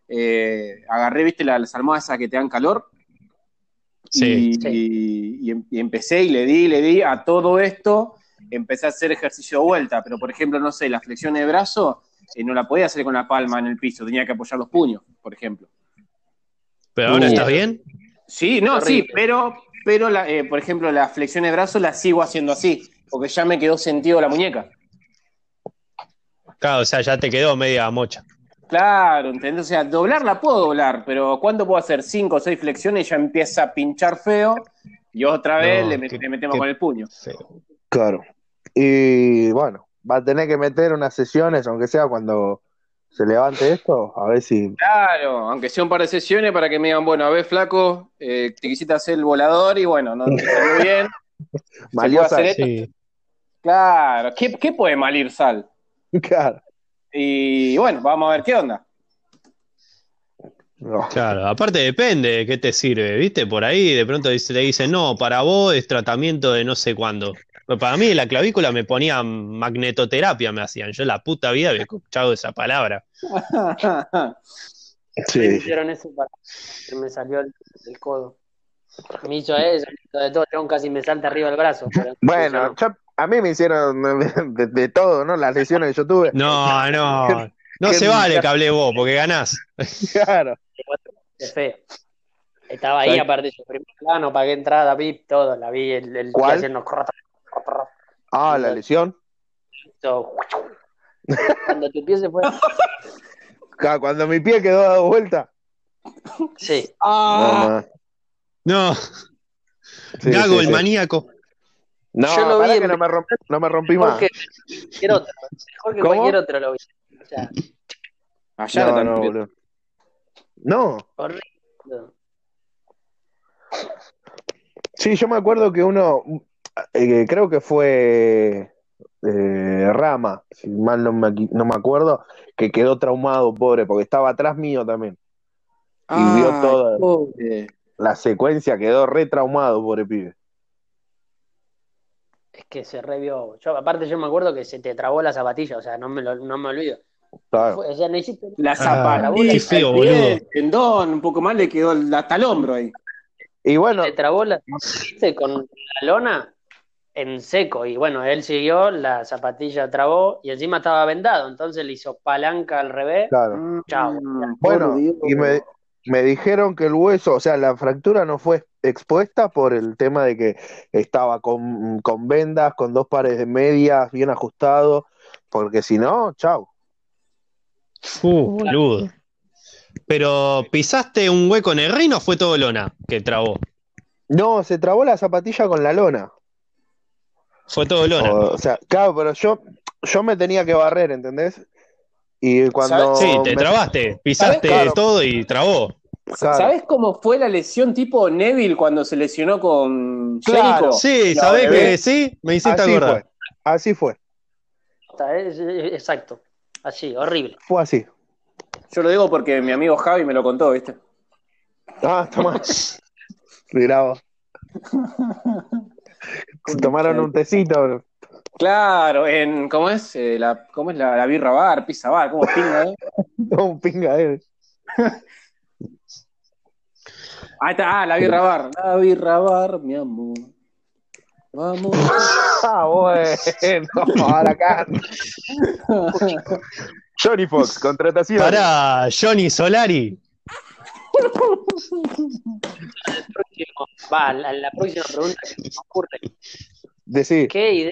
eh, agarré, viste, las, las almohadas esas que te dan calor. Sí. Y, y- y em- y empecé y le di, le di a todo esto, empecé a hacer ejercicio de vuelta, pero por ejemplo, no sé, la flexión de brazo eh, no la podía hacer con la palma en el piso, tenía que apoyar los puños, por ejemplo. Pero ahora Uh. estás bien. Sí, no, sí, pero, pero la, eh, por ejemplo, la flexión de brazo la sigo haciendo así, porque ya me quedó sentido la muñeca. Claro, o sea, ya te quedó media mocha. Claro, ¿entendés? O sea, doblar la puedo doblar, pero ¿cuándo puedo hacer cinco o seis flexiones y ya empieza a pinchar feo? Y otra vez No, le, met- qué- le metemos con el puño. claro. Y bueno, va a tener que meter unas sesiones, aunque sea cuando se levante esto, a ver si. Claro, aunque sea un par de sesiones para que me digan, bueno, a ver, flaco, eh, te quisiste hacer el volador y bueno, no te salió bien. Maliosa. hacer esto? Sí. Claro, ¿qué, qué puede mal ir Sal? Claro. Y bueno, vamos a ver qué onda. No. Claro, aparte depende de qué te sirve, ¿viste? Por ahí de pronto dice- te dicen, no, para vos es tratamiento de no sé cuándo. Pero para mí la clavícula me ponían magnetoterapia, me hacían. Yo la puta vida había escuchado esa palabra. Me Sí. hicieron eso para que me salió el, el codo. Me hizo eso, me hizo de todo, casi me salta arriba el brazo. pero Bueno, yo- a mí me hicieron de, de todo, ¿no? Las lesiones que yo tuve. No, no. No se vale que hable vos, porque ganás. Claro. Feo. Estaba ahí, aparte yo primer plano, pagué entrada, VIP, todo, la vi, el, el ¿Cuál? haciendo Ah, la lesión. Cuando tu pie se fue. Ca- Cuando mi pie quedó dado vuelta. Sí. No, Ah. No, Sí, Gago, sí, el sí. maníaco. No, Yo lo pará vi que en- no me, romp- no me rompí Mejor más. que cualquier otro. Mejor que ¿Cómo? cualquier otro lo vi. O sea, allá No, también. no, boludo. No, horrible. sí, yo me acuerdo que uno, eh, creo que fue eh, Rama, si mal no me, no me acuerdo, que quedó traumado, pobre, porque estaba atrás mío también. Y vio Ah, toda pobre. la secuencia, quedó re traumado, pobre pibe. Es que se revió. Yo, aparte, yo me acuerdo que se te trabó la zapatilla, o sea, no me, lo, no me olvido. Claro. Fue- o sea, no hiciste. La Ah, zapatilla, qué feo, el pie, boludo. el tendón, un poco más le quedó hasta el hombro ahí. Y bueno, Se trabó la con la lona en seco. Y bueno, él siguió, la zapatilla trabó y encima estaba vendado. Entonces le hizo palanca al revés. claro. Chao. Mm, Bueno, y me, me dijeron que el hueso, o sea, la fractura no fue expuesta por el tema de que estaba con, con vendas, con dos pares de medias, bien ajustado, porque si no, chau. Uh, boludo. Pero pisaste un hueco en el reino o fue todo lona que trabó. No, se trabó la zapatilla con la lona. Fue todo lona. O, o sea, claro, pero yo, yo me tenía que barrer, ¿entendés? Y cuando Sí, te me- trabaste, pisaste Claro. todo y trabó. claro, ¿Sabés cómo fue la lesión tipo Neville cuando se lesionó con Claro, Jericho? Sí, ¿sabés que sí? Me hiciste así acordar. fue, así fue, exacto. Así, horrible. fue así. Yo lo digo porque mi amigo Javi me lo contó, ¿viste? Ah, toma. Mirá vos. Tomaron un tecito, bro. Claro, en ¿cómo es? Eh, la, ¿Cómo es la, la birra bar, pizza bar? ¿Cómo pinga, eh? un pinga eh. Ahí está, ah, la birra bar. La birra bar, mi amor. Vamos. Ah, bueno, ahora acá. Johnny Fox, contratación. Para Johnny Solari. Va, la, la próxima pregunta que se me ocurre. Decí, ¿Qué idea,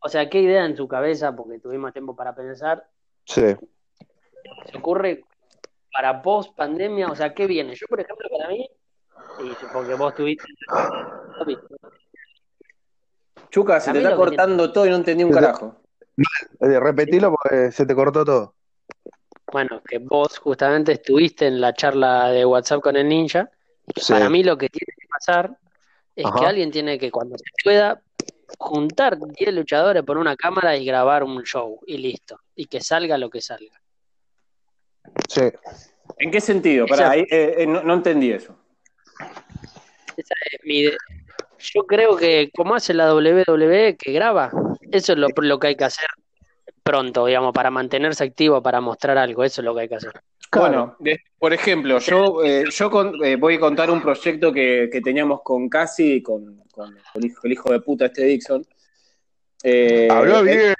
o sea, qué idea en su cabeza, porque tuvimos tiempo para pensar, sí. se ocurre para post pandemia? O sea, ¿qué viene? Yo, por ejemplo, para mí, y porque vos tuviste. Chuca, se te está cortando todo y no entendí un carajo. Eh, repetilo porque se te cortó todo. Bueno, que vos justamente estuviste en la charla de WhatsApp con el ninja. y que Sí. Para mí lo que tiene que pasar es Ajá. que alguien tiene que, cuando se pueda, juntar 10 luchadores por una cámara y grabar un show y listo. Y que salga lo que salga. Sí. ¿En qué sentido? Pará, Esa- ahí, eh, eh, no, no entendí eso. Esa es mi idea. Yo creo que como hace la WWE que graba, eso es lo, lo que hay que hacer pronto, digamos, para mantenerse activo, para mostrar algo, eso es lo que hay que hacer. Bueno, de- por ejemplo, yo, eh, yo con- eh, voy a contar un proyecto que, que teníamos con Casi y con, con el, hijo, el hijo de puta este Dixon. Eh, Habló bien.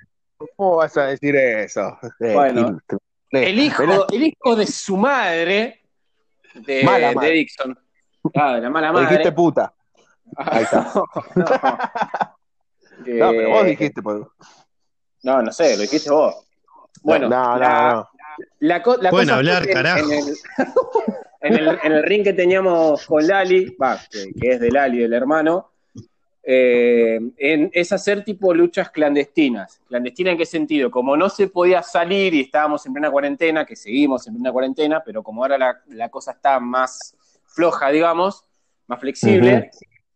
¿Cómo vas a decir eso? Eh, Bueno. Gil, El hijo, el hijo de su madre, de, Mala de madre. Dixon. Ah, la mala Lo madre. dijiste puta. Ahí está. no, No, pero vos Eh, dijiste. pues. No, no sé, lo dijiste vos. Bueno, no, no, la, no. la co- la Pueden cosa hablar, que en- carajo. En el, en, el, en el ring que teníamos con Lali, va, que, que es de Lali, del hermano, eh, en- es hacer tipo luchas clandestinas. ¿Clandestina en qué sentido? Como no se podía salir y estábamos en plena cuarentena, que seguimos en plena cuarentena, pero como ahora la, la cosa está más floja, digamos, más flexible,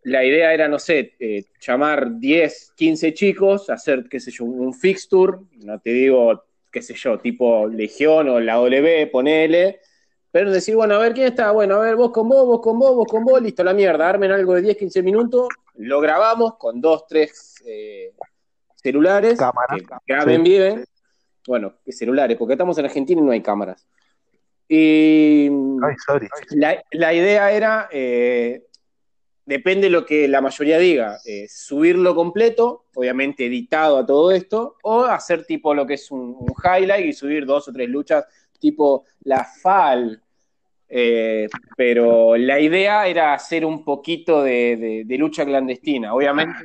la idea era, no sé, eh, llamar 10, 15 chicos, hacer, qué sé yo, un fixture, no te digo, qué sé yo, tipo Legión o la W, ponele, pero decir, bueno, a ver quién está, bueno, a ver, vos con vos, vos con vos, vos con vos, listo, la mierda, armen algo de 10, 15 minutos, lo grabamos con dos, tres eh, celulares, Cámara. que graben Sí. bien, bueno, celulares, porque estamos en Argentina y no hay cámaras. Y Ay, sorry. la, la idea era, eh, depende de lo que la mayoría diga, eh, subirlo completo, obviamente editado a todo esto, o hacer tipo lo que es un, highlight y subir dos o tres luchas tipo la FAL. Eh, pero la idea era hacer un poquito de, lucha clandestina. Obviamente,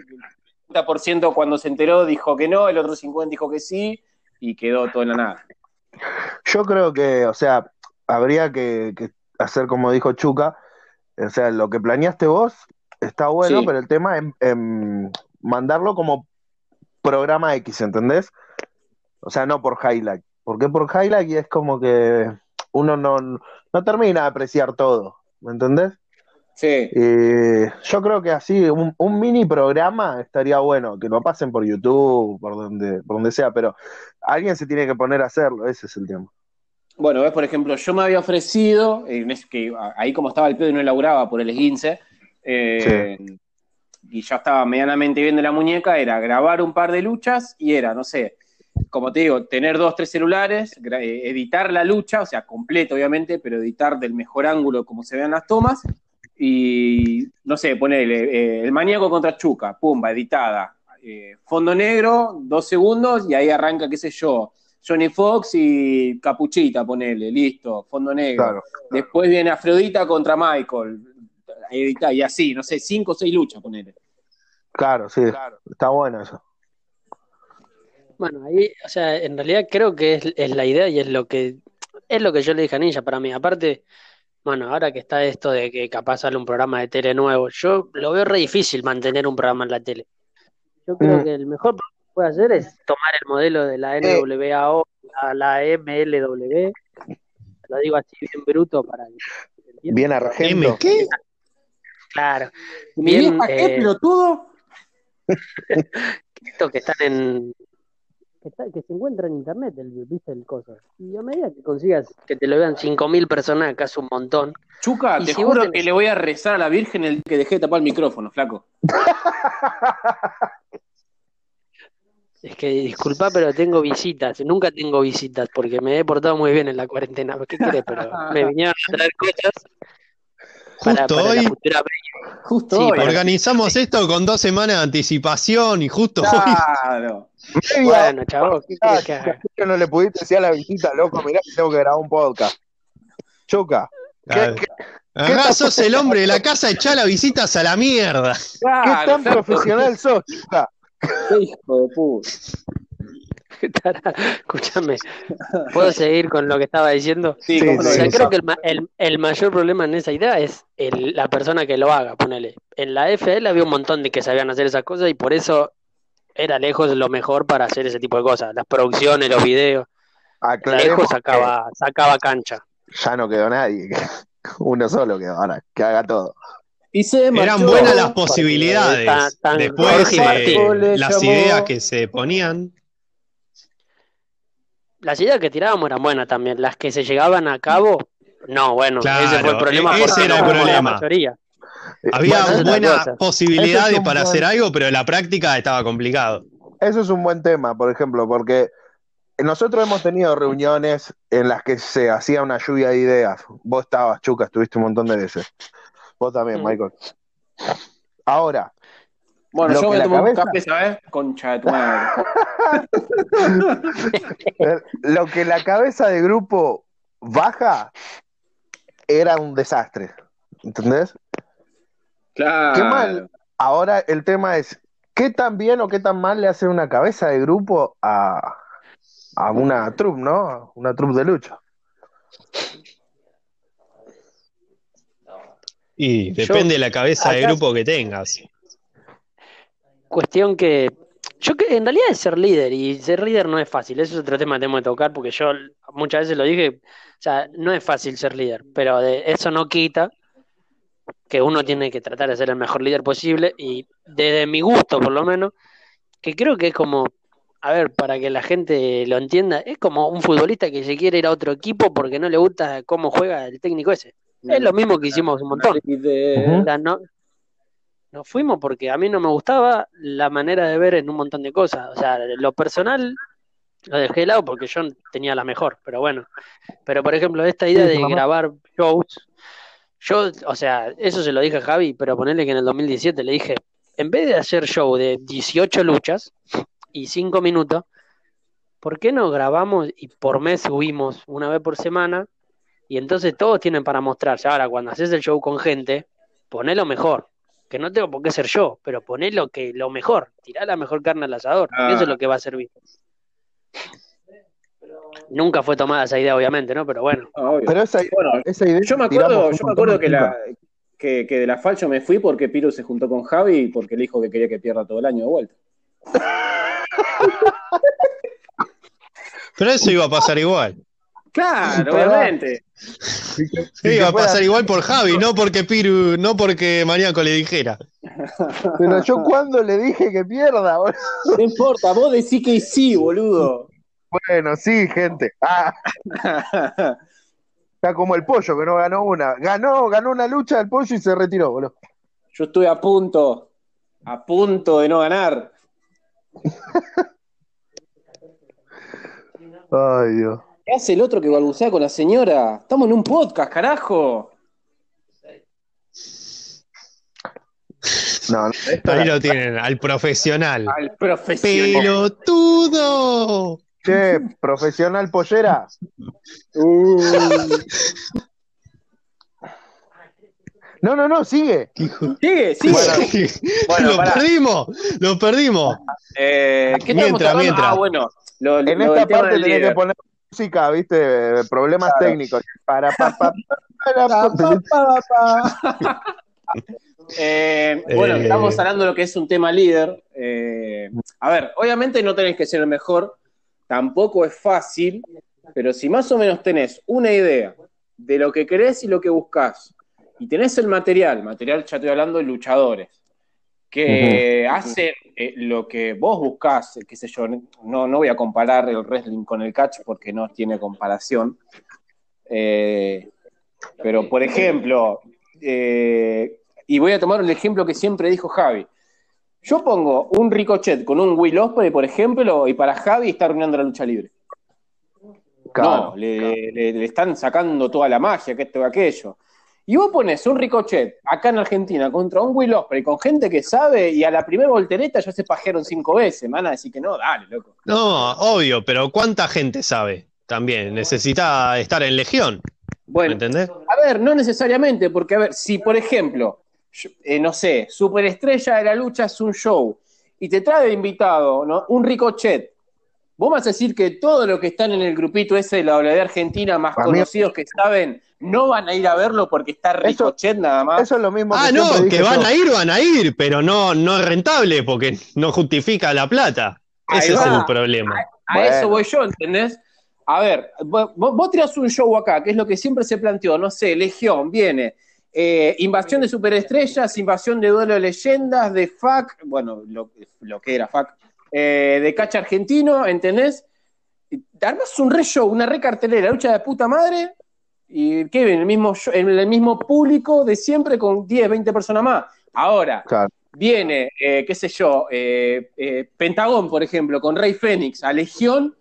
el 50% cuando se enteró dijo que no, el otro 50% dijo que sí, y quedó todo en la nada. Yo creo que, o sea, habría que hacer como dijo Chuca. O sea, lo que planeaste vos está bueno, Sí. pero el tema es em, mandarlo como programa X, ¿entendés? O sea, no por highlight. Porque por highlight es como que uno no, no termina de apreciar todo, ¿me entendés? Sí. Eh, yo creo que así, un, un mini programa estaría bueno, que lo pasen por YouTube, por donde, por donde sea, pero alguien se tiene que poner a hacerlo, ese es el tema. Bueno, ves, por ejemplo, yo me había ofrecido, eh, es que ahí como estaba el pedo y no elaboraba por el esguince, eh, y ya estaba medianamente bien de la muñeca, era grabar un par de luchas y era, no sé, como te digo, tener dos, tres celulares, eh, editar la lucha, o sea, completo obviamente, pero editar del mejor ángulo como se vean las tomas, y no sé, ponerle eh, el maníaco contra Chuca, pumba, editada, eh, fondo negro, dos segundos, y ahí arranca, qué sé yo, Johnny Fox y Capuchita, ponele, listo, fondo negro. Después viene Afrodita contra Michael, edita, y así, no sé, cinco o seis luchas, ponele. Claro, sí, está bueno eso. Bueno, ahí, o sea, en realidad creo que es, es, la idea y es lo que es lo que yo le dije a Ninja para mí. Aparte, bueno, ahora que está esto de que capaz sale un programa de tele nuevo, yo lo veo re difícil mantener un programa en la tele. Yo creo mm. que el mejor que puede hacer es tomar el modelo de la eh. NWAO a la MLW. Lo digo así bien bruto para que Bien argento. ¿Qué? Claro. Bien, ¿Qué eh, pelotudo? Esto que están en, que, se encuentra en internet, el, viste el coso. Y a medida que consigas que te lo vean 5.000 personas, acá es un montón. Chuca, te juro que le voy a rezar a la Virgen el que dejé de tapar el micrófono, flaco. Es que disculpa, pero tengo visitas. Nunca tengo visitas porque me he portado muy bien en la cuarentena. ¿Qué querés? Pero me vinieron a traer cosas Justo hoy, justo hoy. Organizamos esto con dos semanas de anticipación y justo claro. Bueno, chavo, ¿qué que no le pudiste decir a la visita, loco, mirá que tengo que grabar un podcast. Chuca. ¿Qué, qué, sos el hombre de la casa, echá las visitas a la mierda. ¿Qué tan profesional sos? Hijo de puta. Escúchame, ¿puedo seguir con lo que estaba diciendo? Sí, o sea, creo que el, mayor problema en esa idea es la persona que lo haga, ponele. En la FL había un montón de que sabían hacer esas cosas y por eso era lejos lo mejor para hacer ese tipo de cosas. Las producciones, los videos. lejos sacaba, sacaba cancha. Ya no quedó nadie. Uno solo quedó ahora, que haga todo. Eran buenas las posibilidades. Después las ideas que se ponían las ideas que tirábamos eran buenas también. Las que se llegaban a cabo, no, bueno, ese fue el problema. Ese era el problema. Había buenas posibilidades para hacer algo, pero en la práctica estaba complicado. Eso es un buen tema, por ejemplo, porque nosotros hemos tenido reuniones en las que se hacía una lluvia de ideas. Vos estabas, Chuca, estuviste un montón de veces. Vos también, mm. Michael. Ahora, bueno, yo me tomo un café, ¿sabes? Concha de tu madre. lo que la cabeza de grupo baja era un desastre. ¿Entendés? Claro. Qué mal. Ahora el tema es, ¿qué tan bien o qué tan mal le hace una cabeza de grupo a, a una troupe, ¿no? Una troupe de lucha. Y depende de la cabeza de grupo que tengas cuestión que yo que en realidad es ser líder y ser líder no es fácil, eso es otro tema que tenemos que tocar porque yo muchas veces lo dije, o sea, no es fácil ser líder, pero eso no quita que uno tiene que tratar de ser el mejor líder posible y desde mi gusto por lo menos, que creo que es como, a ver, para que la gente lo entienda, es como un futbolista que se quiere ir a otro equipo porque no le gusta cómo juega el técnico ese. Es lo mismo que hicimos un montón. no, nos fuimos porque a mí no me gustaba la manera de ver en un montón de cosas. O sea, lo personal lo dejé de lado porque yo tenía la mejor, pero bueno. Pero por ejemplo, esta idea de grabar shows, yo, o sea, eso se lo dije a Javi, pero ponerle que en el 2017 le dije, en vez de hacer show de 18 luchas y 5 minutos, ¿por qué no grabamos y por mes subimos una vez por semana? Y entonces todos tienen para mostrarse. Ahora, cuando haces el show con gente, poné lo mejor que no tengo por qué ser yo, pero poné lo que lo mejor, tirá la mejor carne al asador, eso es lo que va a servir. Nunca fue tomada esa idea, obviamente, ¿no? Pero bueno. pero esa, idea, yo me acuerdo, yo me acuerdo que, la, que, de la falso me fui porque Piru se juntó con Javi y porque le dijo que quería que pierda todo el año de vuelta. Pero eso iba a pasar igual. Claro, obviamente. Sí, iba a pasar igual por Javi, no porque Piru, no porque Maníaco le dijera. Pero yo cuando le dije que pierda, boludo. No importa, vos decís que sí, boludo. Bueno, sí, gente. Ah. Está como el pollo que no ganó una. Ganó, ganó una lucha del pollo y se retiró, boludo. Yo estoy a punto. A punto de no ganar. Ay, Dios. ¿Qué hace el otro que balbucea con la señora? Estamos en un podcast, carajo. No, no, esto Ahí lo tienen, al profesional. Al profesional. ¡Pelotudo! Che, profesional pollera. Uh, No, no, no, sigue. sigue, sigue. Bueno, lo pará. perdimos, lo perdimos. Eh, ¿Qué Mientras, hablando? mientras. Ah, bueno. Lo, En lo esta parte tenés que poner música, ¿viste? Problemas Claro. técnicos. Para, pa, pa, para, Pa, pa, pa, pa, pa. Eh, bueno, Eh. estamos hablando de lo que es un tema líder. Eh, a ver, obviamente no tenés que ser el mejor, tampoco es fácil, pero si más o menos tenés una idea de lo que querés y lo que buscás, y tenés el material, material ya estoy hablando de luchadores, que hacen eh, lo que vos buscás, qué sé yo, no, no voy a comparar el wrestling con el catch porque no tiene comparación. Eh, pero, por ejemplo, eh, y voy a tomar el ejemplo que siempre dijo Javi. Yo pongo un Ricochet con un Will Ospreay, por ejemplo, y para Javi está arruinando la lucha libre. Claro, no, le, le- le están sacando toda la magia, que esto y aquello. Y vos pones un Ricochet acá en Argentina contra un Will Ospreay con gente que sabe y a la primera voltereta ya se pajearon cinco veces. Me van a decir que no, dale, loco. No, obvio, pero ¿cuánta gente sabe? También necesita estar en legión, ¿me Bueno, entendés? A ver, no necesariamente, porque a ver, si por ejemplo, yo- eh, no sé, Superestrella de la Lucha es un show y te trae de invitado ¿no? un Ricochet, vos vas a decir que todos los que están en el grupito ese de la de Argentina, más conocidos que saben, no van a ir a verlo porque está Ricochet nada más. Eso es lo mismo Ah, que no, que dije van yo. a ir, van a ir, pero no, no es rentable porque no justifica la plata. Ahí Ese es el problema. A Bueno. eso voy yo, ¿entendés? A ver, vos, vos tirás un show acá, que es lo que siempre se planteó, no sé, Legión, viene, eh, invasión de superestrellas, invasión de duelo de leyendas, de FAC, bueno, lo, lo que era FAC, eh, de cacha argentino, ¿entendés? Armas un re show, una re cartelera, lucha de puta madre, y ¿qué ven? El mismo, el mismo público de siempre con 10, 20 personas más. Ahora, Claro. viene, eh, qué sé yo, eh, eh, Pentagón, por ejemplo, con Rey Fénix a Legión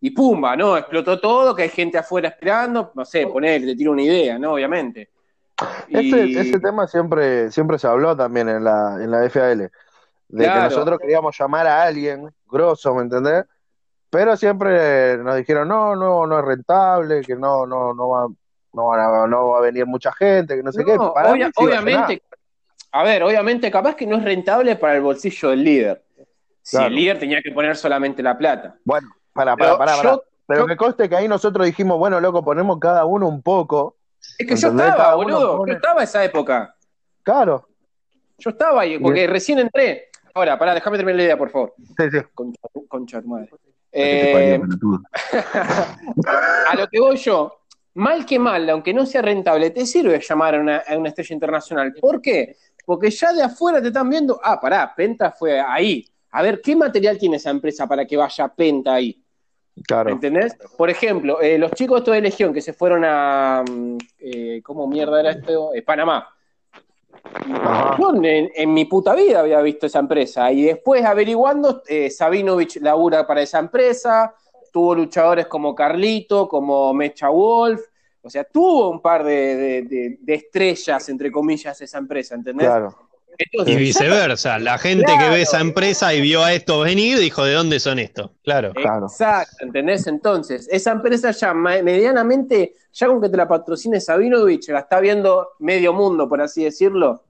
y pumba, ¿no? Explotó todo, que hay gente afuera esperando, no sé, poner, te tiro una idea, ¿no? Obviamente. Ese, Y- ese tema siempre, siempre se habló también en la, en la FAL, de Claro. que nosotros queríamos llamar a alguien grosso, ¿me entendés? Pero siempre nos dijeron, no, no, no es rentable, que no, no, no va, no, a- no va a venir mucha gente, que no sé qué. No, Para obvia- mí sí iba a obviamente, a ver, obviamente, capaz que no es rentable para el bolsillo del líder. Si el líder tenía que poner solamente la plata. Bueno, para, para, para, yo- Pero que conste que ahí nosotros dijimos, bueno, loco, ponemos cada uno un poco. Es que yo estaba, Cada boludo. pone- Yo estaba esa época. Claro. Yo estaba ahí, porque recién entré. Ahora, pará, déjame terminar la idea, por favor. Sí, sí. Concha, concha madre. Que te Eh, a lo que voy yo, mal que mal, aunque no sea rentable, te sirve llamar a una, a una estrella internacional. ¿Por qué? Porque ya de afuera te están viendo, ah, pará, Penta fue ahí. A ver, ¿qué material tiene esa empresa para que vaya Penta ahí? Claro. ¿Entendés? Por ejemplo, eh, los chicos estos de Legión que se fueron a. mm, eh, ¿Cómo mierda era esto? Eh, Panamá. Yo en, en mi puta vida había visto esa empresa. Y después averiguando, eh, Sabinovich labura para esa empresa. Tuvo luchadores como Carlito, como Mecha Wolf. O sea, tuvo un par de, de- de- de estrellas, entre comillas, esa empresa, ¿entendés? Claro. Y viceversa, la gente que ve esa empresa y vio a estos venir dijo, ¿de dónde son estos? Claro. Claro. Exacto, ¿entendés? Entonces, esa empresa ya medianamente, ya con que te la patrocine Sabinovich, la está viendo medio mundo, por así decirlo.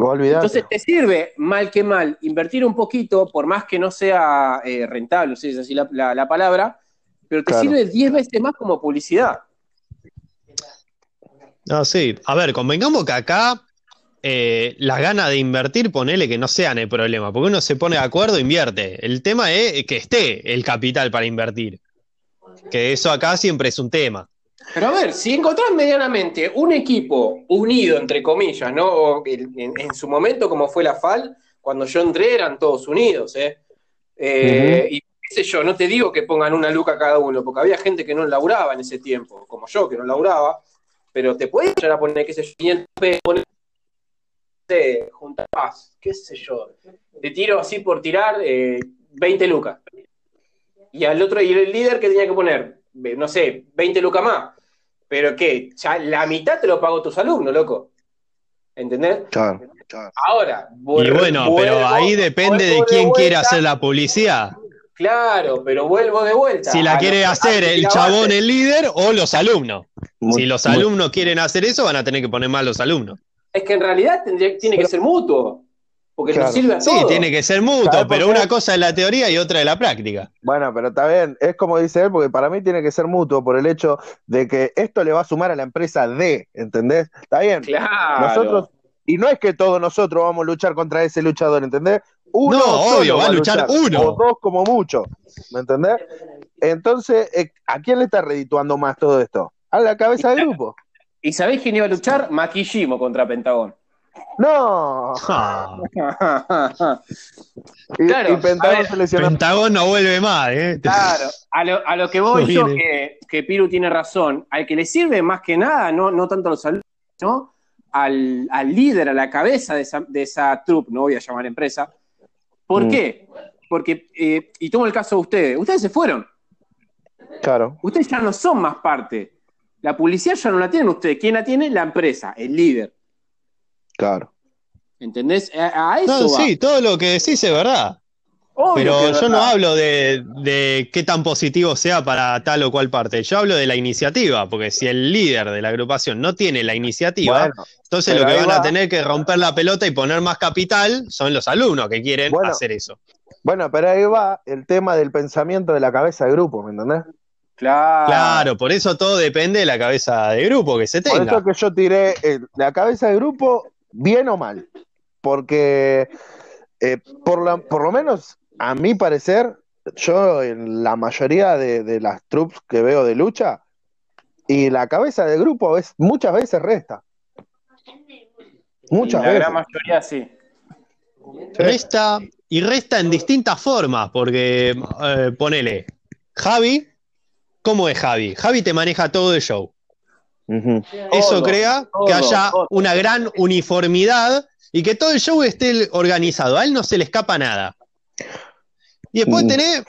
Entonces te sirve, mal que mal, invertir un poquito, por más que no sea eh, rentable, si es así la, la- la palabra, pero te Claro. sirve 10 veces más como publicidad. No, sí. A ver, convengamos que acá eh, las ganas de invertir, ponele que no sean el problema, porque uno se pone de acuerdo, invierte. El tema es que esté el capital para invertir. Que eso acá siempre es un tema. Pero a ver, si encontrás medianamente un equipo unido, entre comillas, ¿no? O En, su momento, como fue la FAL, cuando yo entré eran todos unidos, ¿eh? Eh, Y qué sé yo, no te digo que pongan una luca cada uno, porque había gente que no laburaba en ese tiempo, como yo, que no laburaba, pero te podías llegar a poner, qué sé yo, 500 pesos, poner- sé, juntabas, qué sé yo, de tiro así por tirar, eh, 20 lucas. Y al otro, y el líder que tenía que poner, no sé, 20 lucas más. Pero que ya la mitad te lo pagó tus alumnos, loco. ¿Entendés? Claro. Ahora, Y vuelvo- bueno, pero vuelvo- ahí depende de quién quiere vuelta. hacer la publicidad. Claro, pero vuelvo de vuelta. Si la quiere hacer el chabón, el líder, o los alumnos. Muy- Si los muy- alumnos quieren hacer eso, van a tener que poner más los alumnos. Es que en realidad tendría- tiene que ser mutuo. Porque Claro. nos sirve a Sí, tiene que ser mutuo, ¿Sabes por pero una cosa es la teoría y otra es la práctica. Bueno, pero está bien, es como dice él, porque para mí tiene que ser mutuo por el hecho de que esto le va a sumar a la empresa D, ¿entendés? Está bien. Claro. Nosotros, y no es que todos nosotros vamos a luchar contra ese luchador, ¿entendés? Uno No, solo obvio, va a luchar uno. O dos como mucho, ¿me entendés? Entonces, eh, ¿a quién le está redituando más todo esto? A la cabeza del grupo. ¿Y sabéis quién iba a luchar? Maquillimo contra Pentagón. No. Ah, Y, Claro, y ver, se. Pentagón no vuelve más, ¿eh? Claro, a lo, a lo que voy No yo, que, que Piru tiene razón, al que le sirve más que nada, no, no tanto a los alumnos, ¿no? al, al líder, a la cabeza de esa, de esa troupe, no voy a llamar empresa. ¿Por Mm. qué? Porque, eh, y tomo el caso de ustedes, ustedes se fueron, Claro, ustedes ya no son más parte. La publicidad ya no la tienen ustedes, ¿quién la tiene? La empresa, el líder. Claro. ¿Entendés? A, a eso No, va. sí, todo lo que decís es verdad. Obvio Pero es yo no hablo de, de qué tan positivo sea para tal o cual parte. Yo hablo de la iniciativa, porque si el líder de la agrupación no tiene la iniciativa, Bueno, entonces lo que van a tener que romper la pelota y poner más capital son los alumnos que quieren Bueno. hacer eso. bueno, pero ahí va el tema del pensamiento de la cabeza de grupo, ¿me entendés? Claro. Claro, por eso todo depende de la cabeza de grupo que se Por tenga. eso que yo tiré la cabeza de grupo, bien o mal. Porque, eh, por, la- por lo menos, a mi parecer, yo en la mayoría de, de las troops que veo de lucha, y la cabeza de grupo es muchas veces resta. Muchas Y la veces. gran mayoría sí. Resta y resta en distintas formas, porque eh, ponele, Javi, ¿cómo es Javi? Javi te maneja todo el show. Eso Todo, crea todo, que haya todo. una gran uniformidad y que todo el show esté organizado. A él no se le escapa nada. Y después Mm. tenés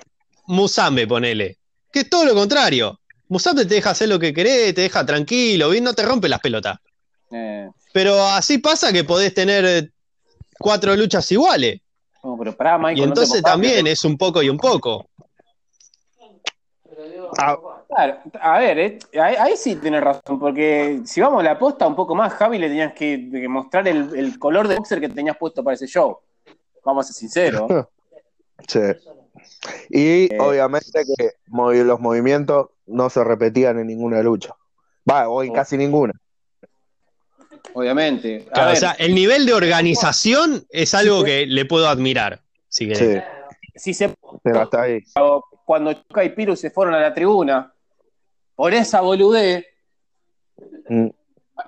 Musambe, ponele, que es todo lo contrario. Musambe te deja hacer lo que querés, te deja tranquilo, bien, no te rompe las pelotas. Eh, Pero así pasa que podés tener eh, cuatro luchas iguales. no, pero pará, Michael, Y no te entonces también es un poco y un poco. Ah, Claro, a ver, eh, ahí, ahí sí tienes razón, porque si vamos a la posta un poco más, Javi le tenías que, que mostrar el, el color de boxer que tenías puesto para ese show. Vamos a ser sinceros. sí. Y obviamente que movi- los movimientos no se repetían en ninguna lucha. Va, o en Oh. casi ninguna. Obviamente. A Claro, o sea, el nivel de organización es algo que le puedo admirar. Si. Sí, si se pero hasta ahí. Cuando Chuca y Piru se fueron a la tribuna, por esa boludez, Mm.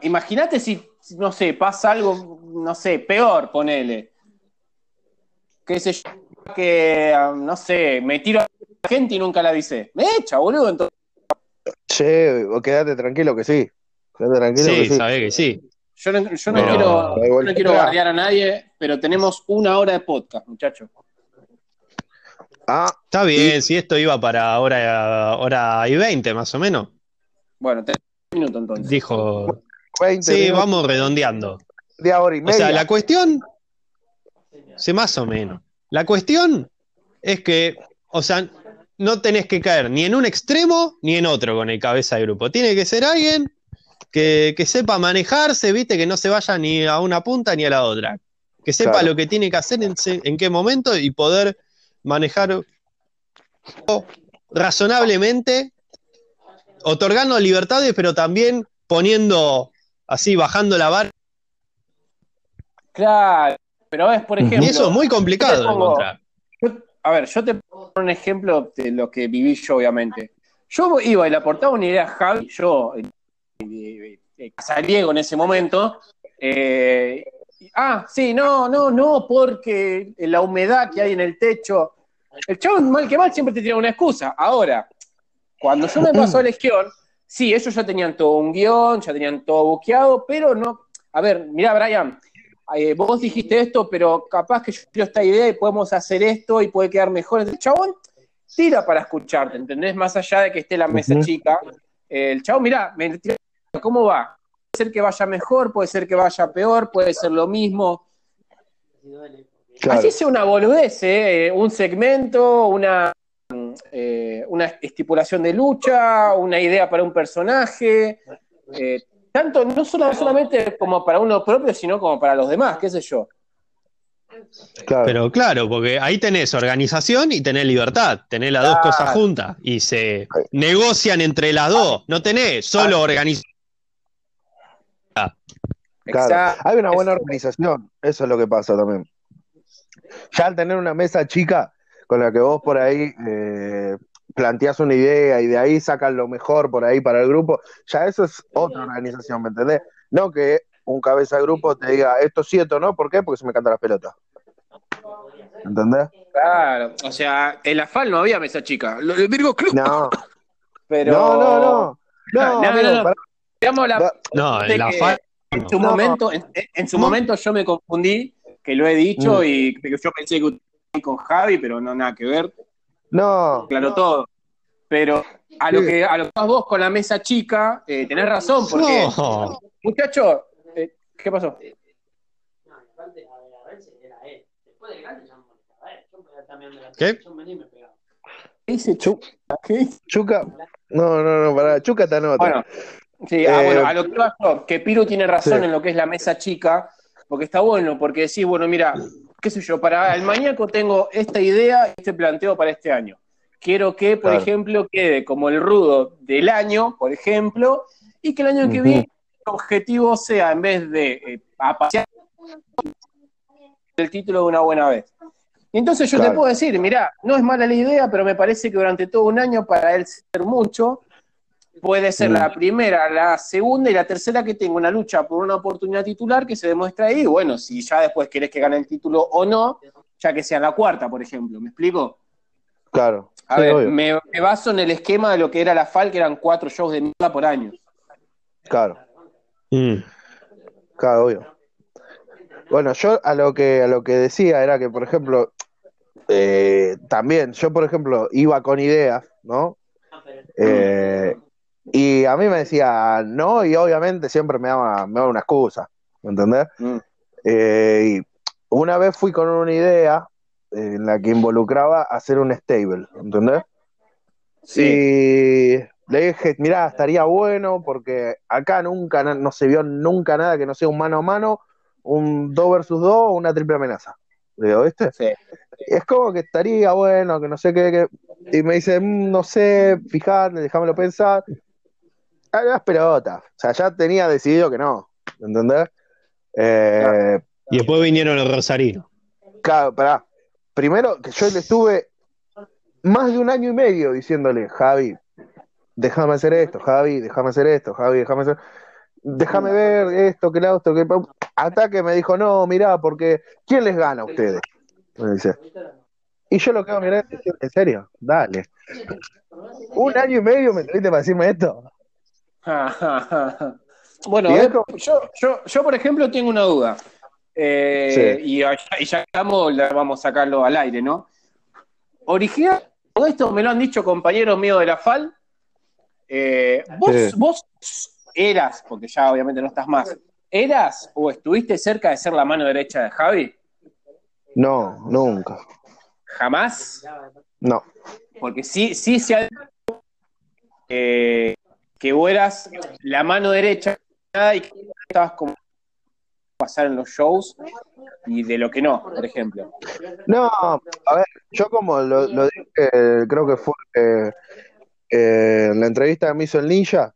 imagínate si, no sé, pasa algo, no sé, peor, ponele. Qué sé yo, que, ah, no sé, me tiro a la gente y nunca la avisé. Me echa, boludo, entonces. Che, vos quedate tranquilo que sí. Quedate tranquilo Sí, que sí. sabés que sí. Yo no, yo no Pero- quiero, no quiero bardear a nadie, pero tenemos una hora de podcast, muchachos. Ah, Está bien, si esto iba para hora, hora y 20 más o menos. Bueno, tres minutos entonces. Dijo. 20 Sí, minutos, vamos redondeando. de hora y O media. sea, la cuestión. Sí, más o menos. La cuestión es que, o sea, no tenés que caer ni en un extremo ni en otro con el cabeza de grupo. Tiene que ser alguien que, que sepa manejarse, viste, que no se vaya ni a una punta ni a la otra. Que sepa Claro. lo que tiene que hacer en, en qué momento y poder manejar razonablemente, otorgando libertades, pero también poniendo así, bajando la barra. Claro, pero ves, por ejemplo. Y eso es muy complicado de encontrar. yo- a ver, yo te pongo un ejemplo de lo que viví yo, obviamente. Yo iba y le aportaba una idea a Javi, yo, eh, eh, eh, Casariego en ese momento. eh, ah, sí, no, no, no, porque la humedad que hay en el techo. El chavo, mal que mal, siempre te tira una excusa. Ahora, cuando yo me pasó a Legión, sí, ellos ya tenían todo un guion, ya tenían todo buqueado, pero no. A ver, mira, Brian, eh, vos dijiste esto, pero capaz que yo quiero esta idea y podemos hacer esto y puede quedar mejor. El chabón tira para escucharte, ¿entendés? Más allá de que esté la mesa Ujú. chica. El chabón, mirá, me tira, ¿cómo va? Puede ser que vaya mejor, puede ser que vaya peor, puede ser lo mismo. Claro. Así sea una boludez, ¿eh? un segmento, una, eh, una estipulación de lucha, una idea para un personaje, eh, tanto no solo- solamente como para uno propio, sino como para los demás, qué sé yo. claro. Pero claro, porque ahí tenés organización y tenés libertad, tenés las dos cosas juntas y se negocian entre las dos. No tenés solo organización. Claro. Exacto. Hay una buena organización, eso es lo que pasa también. Ya al tener una mesa chica con la que vos por ahí eh, planteás una idea y de ahí sacan lo mejor por ahí para el grupo, ya eso es otra organización, ¿me entendés? No que un cabeza de grupo te diga esto sí, esto no, ¿por qué? Porque se me canta las pelotas. ¿Entendés? Claro, o sea, en la FAL no había mesa chica, lo del Virgo Club, No, pero... no, no, no. No, No, no, amigo, no. pará. Digamos la No, en la fa- en su No. momento, en, en su No. momento yo me confundí, que lo he dicho Mm. y que yo pensé que usted con Javi, pero no nada que ver, no, claro todo. Pero a lo que a lo que vas vos con la mesa chica, eh, tenés razón, porque No. muchacho, eh, ¿qué pasó? No, ¿Qué? Yo venía y me pegaba. ¿Qué dice Chuca? ¿Qué? Chuca. No, no, no, pará, Chuca te anota. Bueno, sí, ah, Eh, bueno, a lo que yo, que Piru tiene razón Sí. en lo que es la mesa chica, porque está bueno, porque decís, bueno, mira, qué sé yo, para el maníaco tengo esta idea este planteo para este año. Quiero que, por Claro. ejemplo, quede como el rudo del año, por ejemplo, y que el año que Ujú. viene el objetivo sea, en vez de eh, el título de una buena vez. Y entonces yo te Claro. puedo decir, mira, no es mala la idea, pero me parece que durante todo un año, para él ser mucho, puede ser Mm. la primera, la segunda y la tercera que tenga una lucha por una oportunidad titular que se demuestra ahí. Bueno, si ya después querés que gane el título o no, ya que sea la cuarta, por ejemplo. ¿Me explico? Claro. A Sí, ver, me, me baso en el esquema de lo que era la FAL, que eran cuatro shows de mierda por año. Claro. Mm. Claro, obvio. Bueno, yo a lo que a lo que decía era que, por ejemplo, eh, también, yo por ejemplo iba con ideas, ¿no? Eh, y a mí me decía no, y obviamente siempre me daba, me daba una excusa, ¿me entendés? Mm. Eh, y una vez fui con una idea eh, en la que involucraba hacer un stable, ¿entendés? Sí. Y le dije, mirá, estaría bueno porque acá nunca no se vio nunca nada que no sea un mano a mano, un 2 versus 2 o una triple amenaza. Le digo, ¿viste? Sí. Es como que estaría bueno, que no sé qué. Y me dice, "Mm, no sé, fijate, déjamelo pensar. Ah, las pelotas. O sea, ya tenía decidido que no. ¿Entendés? Eh, Y después vinieron los rosarinos. Claro, pará. Primero que yo le estuve más de un año y medio diciéndole, Javi, déjame hacer esto, Javi, déjame hacer esto, Javi, déjame hacer. Déjame ver esto, que lo otro, que. Hasta que me dijo, no, mirá, porque ¿quién les gana a ustedes? Me dice. Y yo lo quedo mirando y digo, ¿en serio? Dale. Un año y medio me tuviste para decirme esto. bueno, yo, yo, yo, por ejemplo, tengo una duda. Eh, Sí. y, ya, y ya estamos, la- vamos a sacarlo al aire, ¿no? Original, todo esto me lo han dicho compañeros míos de la FAL. Eh, vos, Sí. vos eras, porque ya obviamente no estás más, ¿eras o estuviste cerca de ser la mano derecha de Javi? No, nunca. ¿Jamás? No. Porque sí, sí se ha eh, que vos eras la mano derecha y que estabas como pasar en los shows y de lo que no, por ejemplo. No, a ver, yo como lo, lo dije, creo que fue eh, eh, en la entrevista que me hizo el Ninja,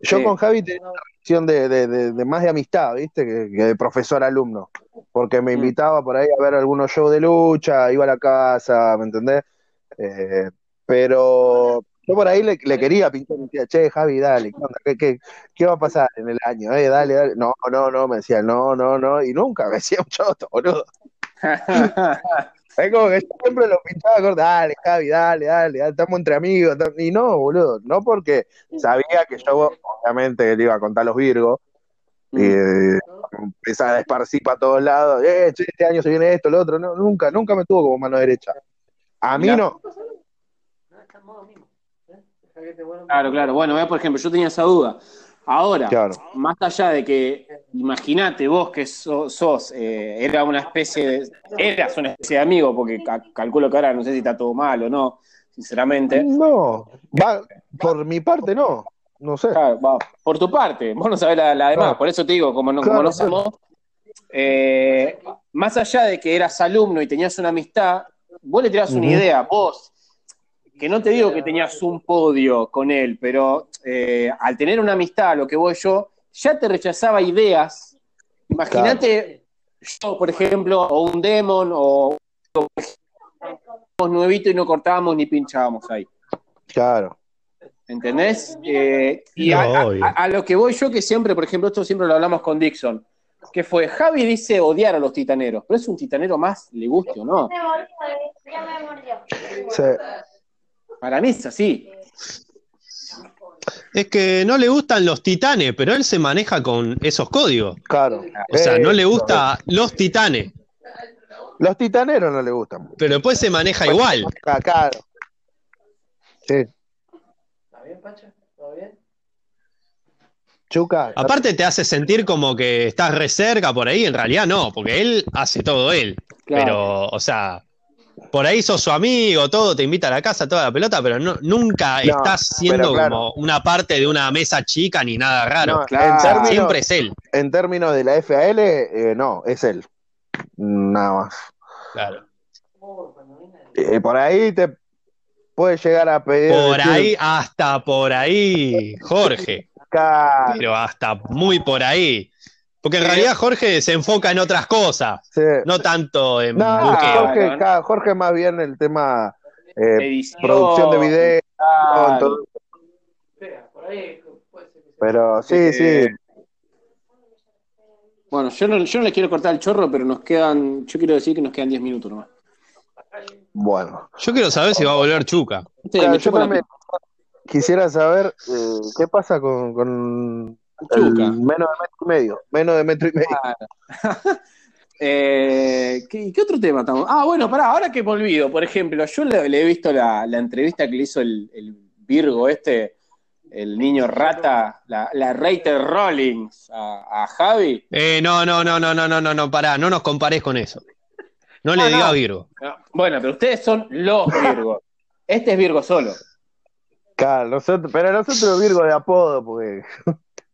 yo Sí. con Javi tenía una relación de, de- de- de más de amistad, ¿viste? Que, que de profesor-alumno, porque me Mm. invitaba por ahí a ver algunos shows de lucha, iba a la casa, ¿me entendés? Eh, pero yo por ahí le, le quería pintar, me decía, che, Javi, dale, ¿qué, onda? ¿Qué, qué- qué va a pasar en el año? Eh, dale, dale. No, no, no, me decía, no, no, no, y nunca me decía un choto, boludo. Es como que yo siempre lo pinchaba corto, dale, Javi, dale, dale, dale, estamos entre amigos. Y no, boludo, no porque sabía que yo, obviamente, le iba a contar los Virgos, Mm. Eh, empezar a esparcir para todos lados. Eh, che, este año se viene esto, lo otro. No, nunca, nunca me tuvo como mano derecha. A mí Mirá. no. Claro, claro. Bueno, ve, por ejemplo, yo tenía esa duda. Ahora, Claro. más allá de que, imagínate vos que so- sos, eh, era una especie de, eras una especie de amigo, porque ca- calculo que ahora no sé si está todo mal o no, sinceramente. No, va, por mi parte no. No sé. Claro, va, por tu parte, vos no sabés la, la demás, Claro. por eso te digo, como no, como Claro, no somos, eh, más allá de que eras alumno y tenías una amistad, vos le tirás una idea, vos, que no te digo que tenías un podio con él, pero eh, al tener una amistad, a lo que voy yo, ya te rechazaba ideas. Imagínate yo, por ejemplo, o un demon, o o nuevito y no cortábamos ni pinchábamos ahí. Claro. ¿Entendés? Eh, y a, No, a- obvio. a- a lo que voy yo, que siempre, por ejemplo, esto siempre lo hablamos con Dixon, que fue, Javi dice odiar a los titaneros, pero es un titanero más, le guste o no. Me Para mí es así. Es que no le gustan los titanes, pero él se maneja con esos códigos. Claro. O sea, no le Eso. gusta los titanes, Los titaneros no le gustan. pero después se maneja igual. Claro. Sí. ¿Está bien, Pacha? ¿Todo bien? Chuca. Aparte te hace sentir como que estás re cerca por ahí, en realidad no, porque él hace todo él. Claro. Pero, o sea, por ahí sos su amigo, todo, te invita a la casa, toda la pelota, pero no, nunca No, estás siendo claro. como una parte de una mesa chica ni nada raro. No, claro. en, términos, Siempre es él. en términos de la FAL, eh, no, es él. Nada más. Claro. Eh, por ahí te puede llegar a pedir. Por decir, ahí, hasta por ahí, Jorge. "Ca- Pero hasta muy por ahí. Porque en realidad Jorge se enfoca en otras cosas, sí. no tanto en No, buqueo. Jorge, ¿no? ca- Jorge más bien el tema eh, Edición, producción de video, pero sí, Eh, sí. Bueno, yo no, yo no le quiero cortar el chorro, pero nos quedan, yo quiero decir que nos quedan 10 minutos nomás. Bueno. Yo quiero saber si va a volver Chuca. Sí, Claro, yo también quisiera saber eh, qué pasa con, Chuca. menos de metro y medio. Menos de metro y medio. Eh, ¿qué, qué otro tema estamos? Ah, bueno, pará, ahora que me olvido, por ejemplo, yo le, le he visto la, la entrevista que le hizo el, el Virgo este, el niño rata, la, la Reiter Rollins a, a Javi. Eh, no, no, no, no, no, no, no, no, pará, no nos compares con eso. No le Ah, digas no. Virgo. No, Bueno, pero ustedes son los Virgos. Este es Virgo solo. Claro, nosotros, pero nosotros Virgo de apodo, porque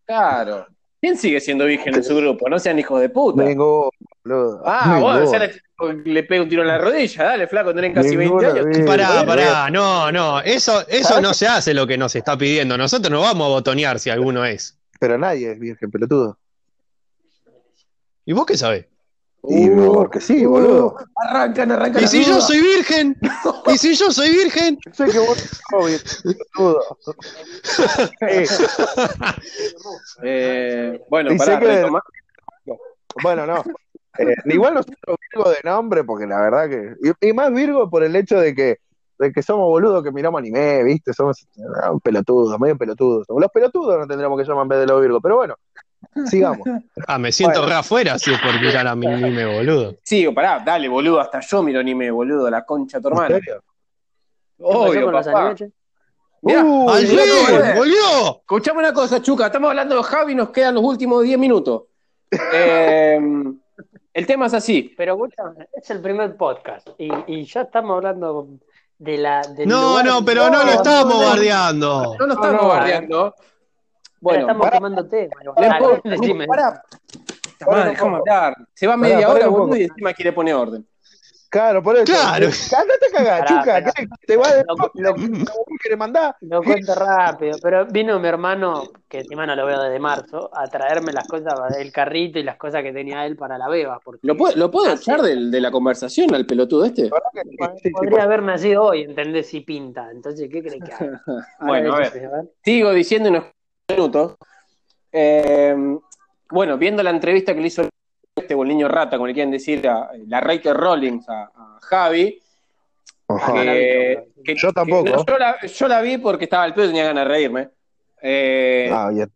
Claro. ¿Quién sigue siendo virgen en su grupo? No sean hijos de puta. vengo, boludo. Ah, bueno, ya le, le pega un tiro en la rodilla. Dale, flaco, tenés casi 20 Ninguno, años. Virgo. Pará, pará, no, no, eso, eso no se hace lo que nos está pidiendo. Nosotros no vamos a botonear si alguno es. Pero nadie es virgen, pelotudo. ¿Y vos qué sabés? Y Uh, porque sí, boludo. Arrancan, arrancan. ¿Y si yo soy virgen? ¿Y si yo soy virgen? Sé que vos sos virgen, pelotudo. Sí, Eh, bueno, Y pará, que- retoma- bueno, no. Eh, igual nosotros Virgo de nombre, porque la verdad que. Y, y más Virgo por el hecho de que, de que somos boludos que miramos anime, ¿viste? Somos ah, pelotudos, medio pelotudos. Los pelotudos no tendríamos que llamar en vez de los Virgos, pero bueno, sigamos. Ah, me siento Bueno. re afuera si es por mirar a mi anime, boludo. Sí, pará, dale, boludo, hasta yo miro anime, boludo, la concha de tu ¿En hermano. serio? ¿Qué pasó Obvio, papá. es. ¡Volvió! Escuchame una cosa, Chuca, estamos hablando de Javi, nos quedan los últimos 10 minutos. Eh, el tema es así. Pero escúchame, es el primer podcast y, y ya estamos hablando de la. del No, lugar- no, pero no lo estamos no, no. bardeando. No nos estamos no, bardeando. Bueno, estamos decime. Puta Pará madre, un déjame hablar. Se va media pará hora, boludo, y encima quiere poner orden. Claro, por eso. Claro. Andate a cagar, chuca. ¿Te va de Lo- lo- que le mandás? Lo cuento rápido, pero vino mi hermano, que encima no lo veo desde marzo, a traerme las cosas del carrito y las cosas que tenía él para la beba. Porque ¿Lo puedo, ¿lo puedo echar de, la conversación al pelotudo este? Verdad que sí, sí, sí, podría haber nacido hoy, ¿entendés? Si pinta. Entonces, ¿qué crees que haga? Bueno, a ver. Sigo diciendo unos minutos. Eh, bueno, viendo la entrevista que le hizo este o el niño rata, como le quieren decir, a la Reiter Rollins a, a Javi. Que- que- Yo tampoco. que- no, yo, la, yo la vi porque estaba al pedo y tenía ganas de reírme. Eh, Ah, bien.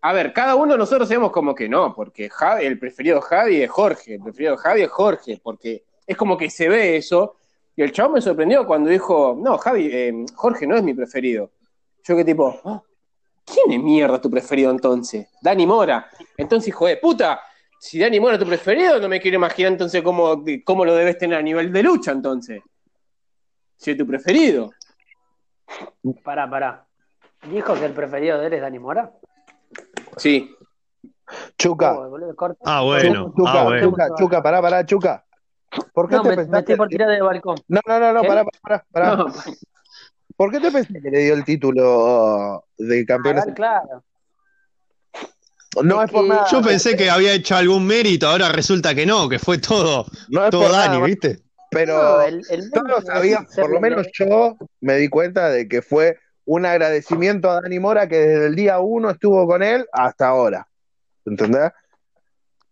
A ver, cada uno de nosotros sabemos como que no, porque Javi, el preferido Javi es Jorge, el preferido de Javi es Jorge, porque es como que se ve eso. Y el chavo me sorprendió cuando dijo, no, Javi, eh, Jorge no es mi preferido. Yo que tipo, "Ah, ¿quién es mierda tu preferido entonces? Dani Mora. Entonces, hijo de puta, si Dani Mora es tu preferido, no me quiero imaginar entonces cómo, cómo lo debes tener a nivel de lucha entonces. Si es tu preferido. Pará, pará. ¿Dijo que el preferido de él es Dani Mora? Sí. Chuca, Oh, boludo. Ah, bueno. Chuca, Ah, bueno. Chuca, Chuca, pará, pará, Chuca. ¿Por qué No, te me, me pensaste? estoy por tirar del balcón. No, no, no, no, ¿Qué? pará, pará, pará. No, ¿Por qué te pensé que le dio el título de campeones? Ah, claro. No es es por que- nada. Yo pensé que había hecho algún mérito, ahora resulta que no, que fue todo, no es todo por Dani, nada, ¿viste? pero No, el- el todos por lo menos yo me di cuenta de que fue un agradecimiento a Dani Mora que desde el día uno estuvo con él hasta ahora. ¿Entendés?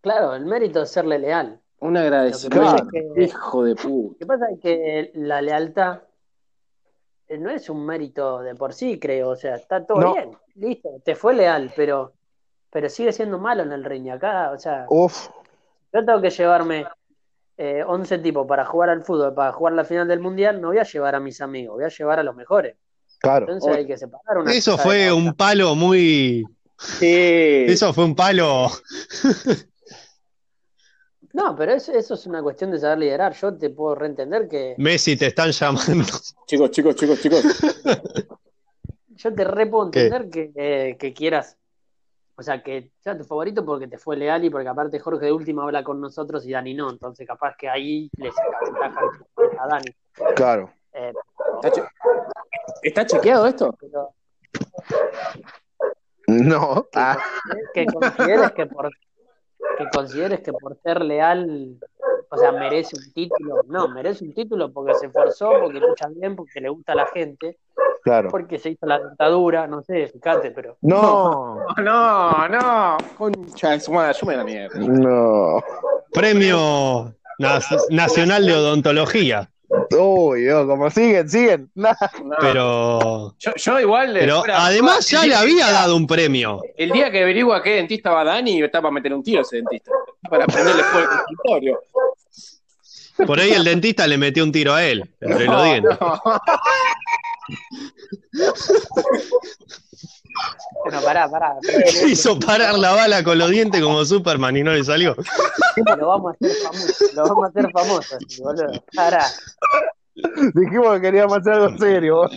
Claro, el mérito es serle leal. un agradecimiento. es que, Hijo de puta. lo que pasa es que la lealtad no es un mérito de por sí, creo. O sea, está todo No. bien, listo, te fue leal, pero, pero sigue siendo malo en el ring. Acá, o sea, Uf, yo tengo que llevarme eh, 11 tipos para jugar al fútbol, para jugar la final del mundial, no voy a llevar a mis amigos, voy a llevar a los mejores. claro. Entonces hay que separar una Eso fue un palo muy. Sí. Eso fue un palo. No, pero eso, eso es una cuestión de saber liderar. Yo te puedo reentender que Messi, te están llamando. Chicos, chicos, chicos, chicos. yo te re puedo entender que, eh, que quieras, o sea, que sea tu favorito porque te fue leal y porque aparte Jorge de última habla con nosotros y Dani no, entonces capaz que ahí le saca ventaja a Dani. Claro. Eh, ¿Está, che- ¿Está chequeado esto? pero No. que, Ah, que consideres que por que consideres que por ser leal, o sea, merece un título, no, merece un título porque se esforzó, porque lucha bien, porque le gusta a la gente, claro. porque se hizo la dentadura, no sé, fíjate, pero No. No, no. Concha de su madre, yo me da mierda. No. Premio Nacional de Odontología. Uy, Dios, como siguen, siguen. Nah. No. Pero. Yo, yo igual. le- Pero fuera- además ya el le había dado un premio. El día que averigua qué dentista va Dani, está para meter un tiro a ese dentista. Para prenderle fuego al escritorio. Por ahí el dentista le metió un tiro a él, entre los No, dientes. no. bueno, pará, pará, Hizo parar la bala con los dientes como Superman y no le salió. lo vamos a hacer famoso, lo vamos a hacer famoso, así, boludo. Pará. Dijimos que queríamos hacer algo serio.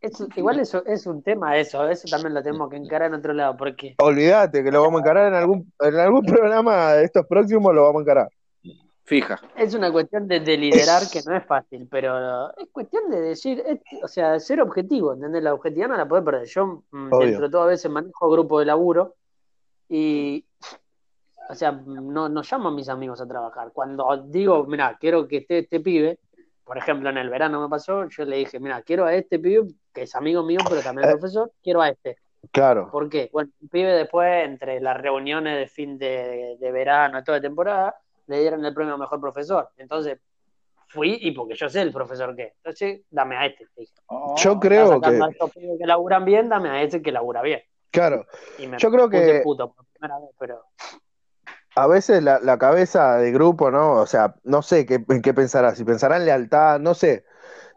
Es- igual eso es un tema eso, eso también lo tenemos que encarar en otro lado, porque Olvídate que lo vamos a encarar en algún, en algún programa de estos próximos, lo vamos a encarar. Fija. es una cuestión de, de liderar que no es fácil, pero es cuestión de decir, es- o sea, ser objetivo, ¿entendés? La objetividad no la podés perder. Yo, mm, Obvio. dentro de todo, a veces manejo grupo de laburo y, o sea, no, no llamo a mis amigos a trabajar. Cuando digo, mira, quiero que esté este pibe, por ejemplo, en el verano me pasó, yo le dije, mira, quiero a este pibe, que es amigo mío, pero también es Eh. profesor, quiero a este. Claro. ¿Por qué? Bueno, el pibe después, entre las reuniones de fin de, de verano, toda temporada, le dieron el premio a mejor profesor. Entonces, fui y porque yo sé el profesor que es. Entonces, dame a este. dije. Yo creo que, que laburan bien, dame a este que labura bien. claro, Y me Yo creo que- puto por primera vez, pero a veces la, la cabeza de grupo, ¿no? O sea, no sé qué, en qué pensará, si pensará en lealtad, no sé.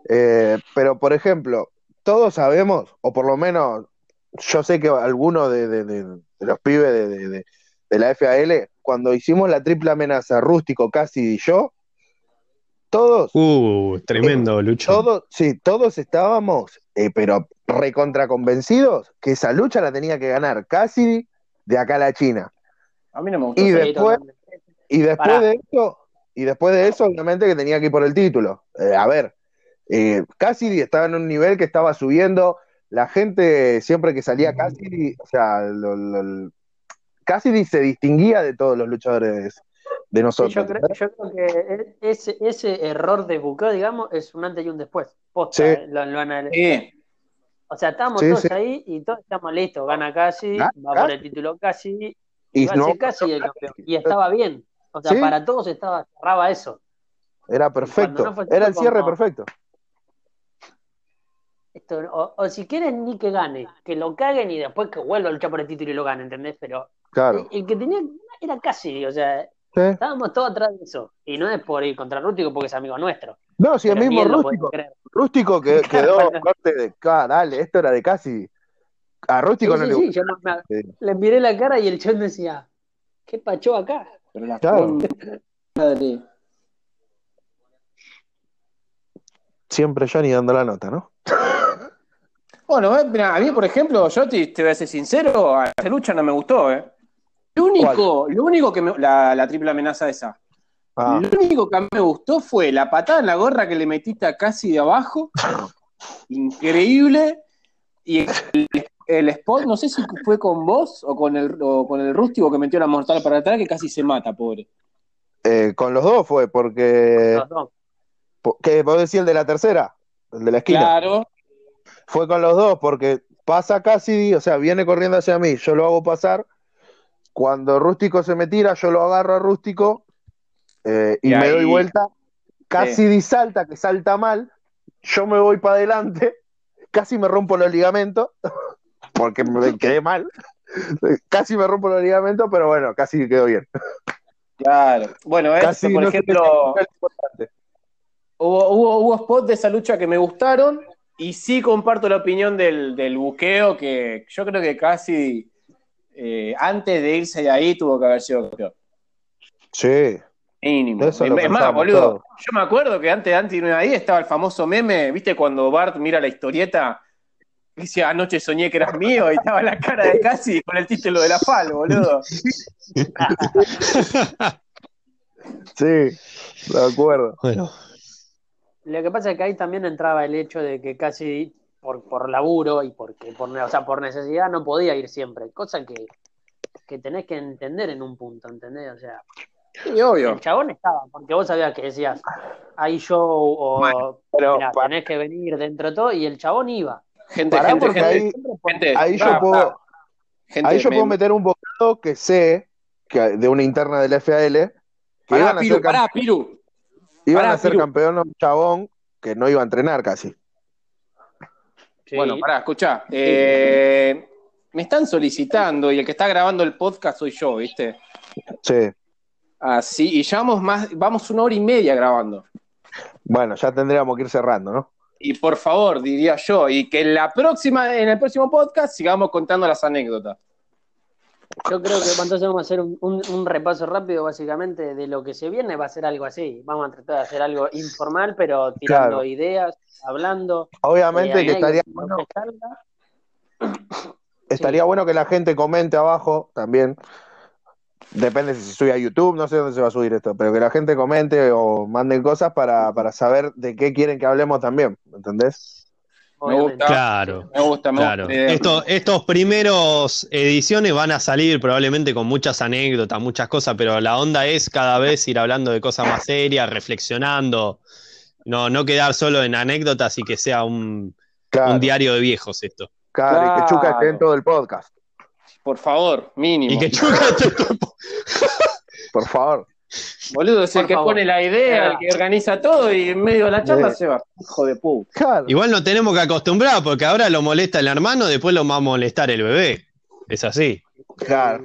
Eh, pero, por ejemplo, todos sabemos, o por lo menos yo sé que algunos de, de- de- de los pibes de, de- de- de la FAL, cuando hicimos la triple amenaza, Rústico, Casi y yo, todos Uh, tremendo, Lucho. Todos, sí, todos estábamos, eh, pero recontra convencidos que esa lucha la tenía que ganar Cassidy de acá a la China. A mí no me gustó. Y después, y después Pará. de eso, y después de eso, obviamente que tenía que ir por el título. Eh, a ver, eh, Cassidy estaba en un nivel que estaba subiendo. La gente, siempre que salía Cassidy, o sea, lo- lo- Cassidy se distinguía de todos los luchadores de Sí, nosotros. yo, creo, yo creo que e- ese, ese error de buqueo, digamos, es un antes y un después. Posta, Sí. eh, lo, lo Sí. O sea, estábamos Sí, todos sí. ahí y todos estamos listos. Gana casi, Ah, va por el título casi, Y va a ser casi el campeón. Y estaba bien. O sea, Sí. para todos estaba, cerraba eso. era perfecto, no era el como- cierre perfecto. Esto, o, o si quieren ni que gane, que lo caguen y después que vuelva a luchar por el título y lo gane, ¿entendés? Pero Claro. el, el que tenía era casi, o sea, Sí. estábamos todos atrás de eso. Y no es por ir contra Rústico porque es amigo nuestro. No, si el pero ni mismo rústico, rústico que Claro, quedó bueno. corte de "Ah, dale, esto era de casi. A Sí, rústico no sí, le sí, gusta. yo me- Sí. le miré la cara y el chon decía, ¿qué pachó acá? Pero la Claro. madre. Siempre Johnny dando la nota, ¿no? Bueno, eh, mira, a mí, por ejemplo, yo te, te voy a ser sincero, a esa lucha no me gustó, ¿eh? Lo único, lo único que me, la, la triple amenaza esa. Ah, Lo único que a mí me gustó fue la patada en la gorra que le metiste a casi de abajo. Increíble. Y el, el spot, no sé si fue con vos o con el, o con el rústico que metió la mortal para atrás, que casi se mata, pobre. eh, con los dos fue, porque. Los dos. ¿Qué vos decís el de la tercera? El de la esquina. Claro. Fue con los dos, porque pasa Cassidy, o sea, viene corriendo hacia mí, yo lo hago pasar. Cuando Rústico se me tira, yo lo agarro a Rústico eh, y, Y me ahí- doy vuelta. Cassidy salta, que salta mal. Yo me voy para adelante, casi me rompo los ligamentos, porque me quedé mal. Casi me rompo los ligamentos, pero bueno, casi quedó bien. Claro. Bueno, Casi por no se ejemplo, hubo, hubo, hubo spots de esa lucha que me gustaron y sí comparto la opinión del, del buqueo, que yo creo que casi eh, antes de irse de ahí tuvo que haber sido campeón. Sí, Mínimo. Eso Es más, boludo, yo me acuerdo que antes, antes de irme de ahí estaba el famoso meme, ¿viste? Cuando Bart mira la historieta, y dice, anoche soñé que eras mío, y estaba la cara de casi con el título de la FAL, boludo. sí, de acuerdo. Bueno, Lo que pasa es que ahí también entraba el hecho de que casi por, por laburo y porque por, o sea, por necesidad no podía ir siempre, cosa que, que tenés que entender en un punto, ¿entendés? O sea, Sí, obvio. el chabón estaba, porque vos sabías que decías, hay show o Pero mirá, tenés que venir dentro de todo, y el chabón iba. Gente, Pará, gente, porque gente, ahí- gente, ahí yo puedo-. Gente, Ahí yo me- puedo meter un bocado que sé que de una interna del FAL que Pará, iban a Piru, ser, campe- Piru. iban pará, a ser Piru. campeón un chabón que no iba a entrenar casi. Sí. Bueno, pará, escuchá. Eh, me están solicitando y el que está grabando el podcast soy yo, ¿viste? Sí. Así, y llevamos más, vamos una hora y media grabando. Bueno, ya tendríamos que ir cerrando, ¿no? Y por favor, diría yo, y que en la próxima, en el próximo podcast sigamos contando las anécdotas. Yo creo que entonces vamos a hacer un, un- un repaso rápido, básicamente, de lo que se viene. Va a ser algo así. Vamos a tratar de hacer algo informal, pero tirando Claro. ideas, hablando. Obviamente eh, que estaría bueno, estaría bueno que la gente comente abajo también. Depende si se sube a YouTube, no sé dónde se va a subir esto, pero que la gente comente o manden cosas para, para saber de qué quieren que hablemos también, ¿entendés? Obviamente. gusta. claro. Me gusta, me Claro, gusta. estos primeros ediciones van a salir probablemente con muchas anécdotas, muchas cosas, pero la onda es cada vez ir hablando de cosas más serias, reflexionando, no, no quedar solo en anécdotas y que sea un, Claro, un diario de viejos esto. claro, y que Chuca esté en Claro. todo el podcast, Por favor, mínimo. Y que Chuca por favor. Boludo, es el que favor. pone la idea, el que organiza todo y en medio de la charla se va. Hijo de puta. Claro. Igual no tenemos que acostumbrar, porque ahora lo molesta el hermano, después lo va a molestar el bebé. Es así. Claro.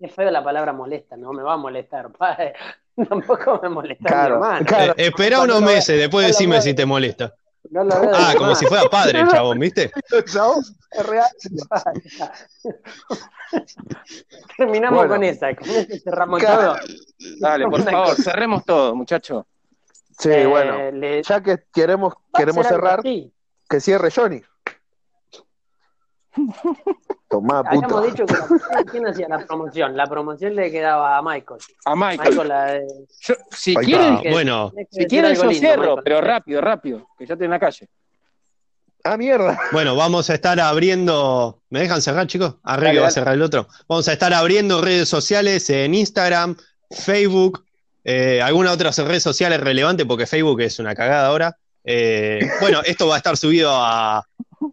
Qué feo la palabra molesta, no me va a molestar. padre. Tampoco me molesta Claro, mi hermano. claro. Eh, espera unos meses, después decime si te molesta. No lo veo de Ah, como si fuera padre el chabón, ¿viste? Chabón, es real. Terminamos Bueno. con esa, con esa cerramos todo. Dale, por favor, cerremos todo, muchachos. Sí, Eh, bueno. le- Ya que queremos, queremos cerrar, que cierre Johnny. Tomá, Habíamos puto. dicho que la, ¿quién hacía la promoción? La promoción le quedaba a Michael. A Michael. Michael, la de- Yo- si Ahí quieren, que- bueno, si quieren yo lindo, cierro, Michael. pero rápido, rápido, que ya estoy en la calle. Ah, mierda. Bueno, vamos a estar abriendo. ¿Me dejan cerrar, chicos? Dale, que va a cerrar el otro. Vamos a estar abriendo redes sociales en Instagram, Facebook, eh, algunas otras redes sociales relevantes, porque Facebook es una cagada ahora. Eh, bueno, esto va a estar subido a.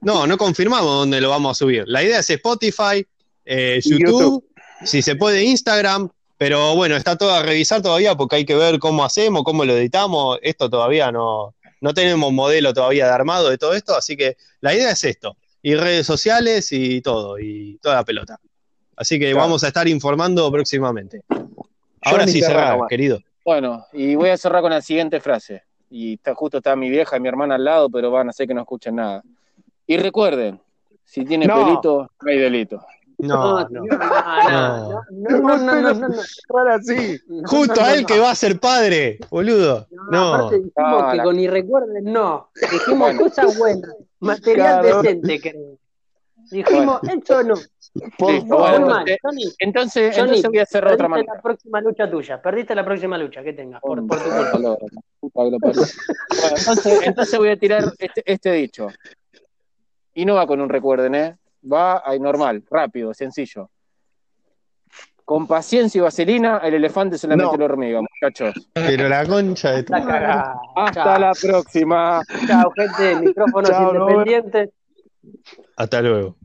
No, no confirmamos dónde lo vamos a subir. La idea es Spotify, eh, YouTube, YouTube. si se puede Instagram, pero bueno, está todo a revisar todavía porque hay que ver cómo hacemos, cómo lo editamos. Esto todavía no, no tenemos modelo todavía de armado de todo esto, así que la idea es esto, y redes sociales y todo, y toda la pelota. Así que Claro. vamos a estar informando próximamente. Ahora sí cerrar, querido. Bueno, y voy a cerrar con la siguiente frase. Y está, justo está mi vieja y mi hermana al lado, pero van a hacer que no escuchen nada. Y recuerden, si tiene No. pelito, no hay delito. No, no. no, no, no, no, no, no, no, no. Ahora sí. No, Justo no, a no, él no. que va a ser padre, boludo. No. Aparte dijimos No, que con ni recuerden, no. Dijimos Bueno. cosas buenas, material Claro. decente, creo. Dijimos, eso no. Entonces, Johnny, entonces voy a cerrar otra Perdiste manera. la próxima lucha tuya, perdiste la próxima lucha que tengas, por, por tu culpa. Entonces voy a tirar este, este dicho. Y no va con un recuerden, ¿eh? Va ahí normal, rápido, sencillo. Con paciencia y vaselina, el elefante solamente No. lo hormiga, muchachos. Pero la concha de tu. Hasta Chao. la próxima. Chao, gente, micrófonos Chao, independientes. Hasta luego.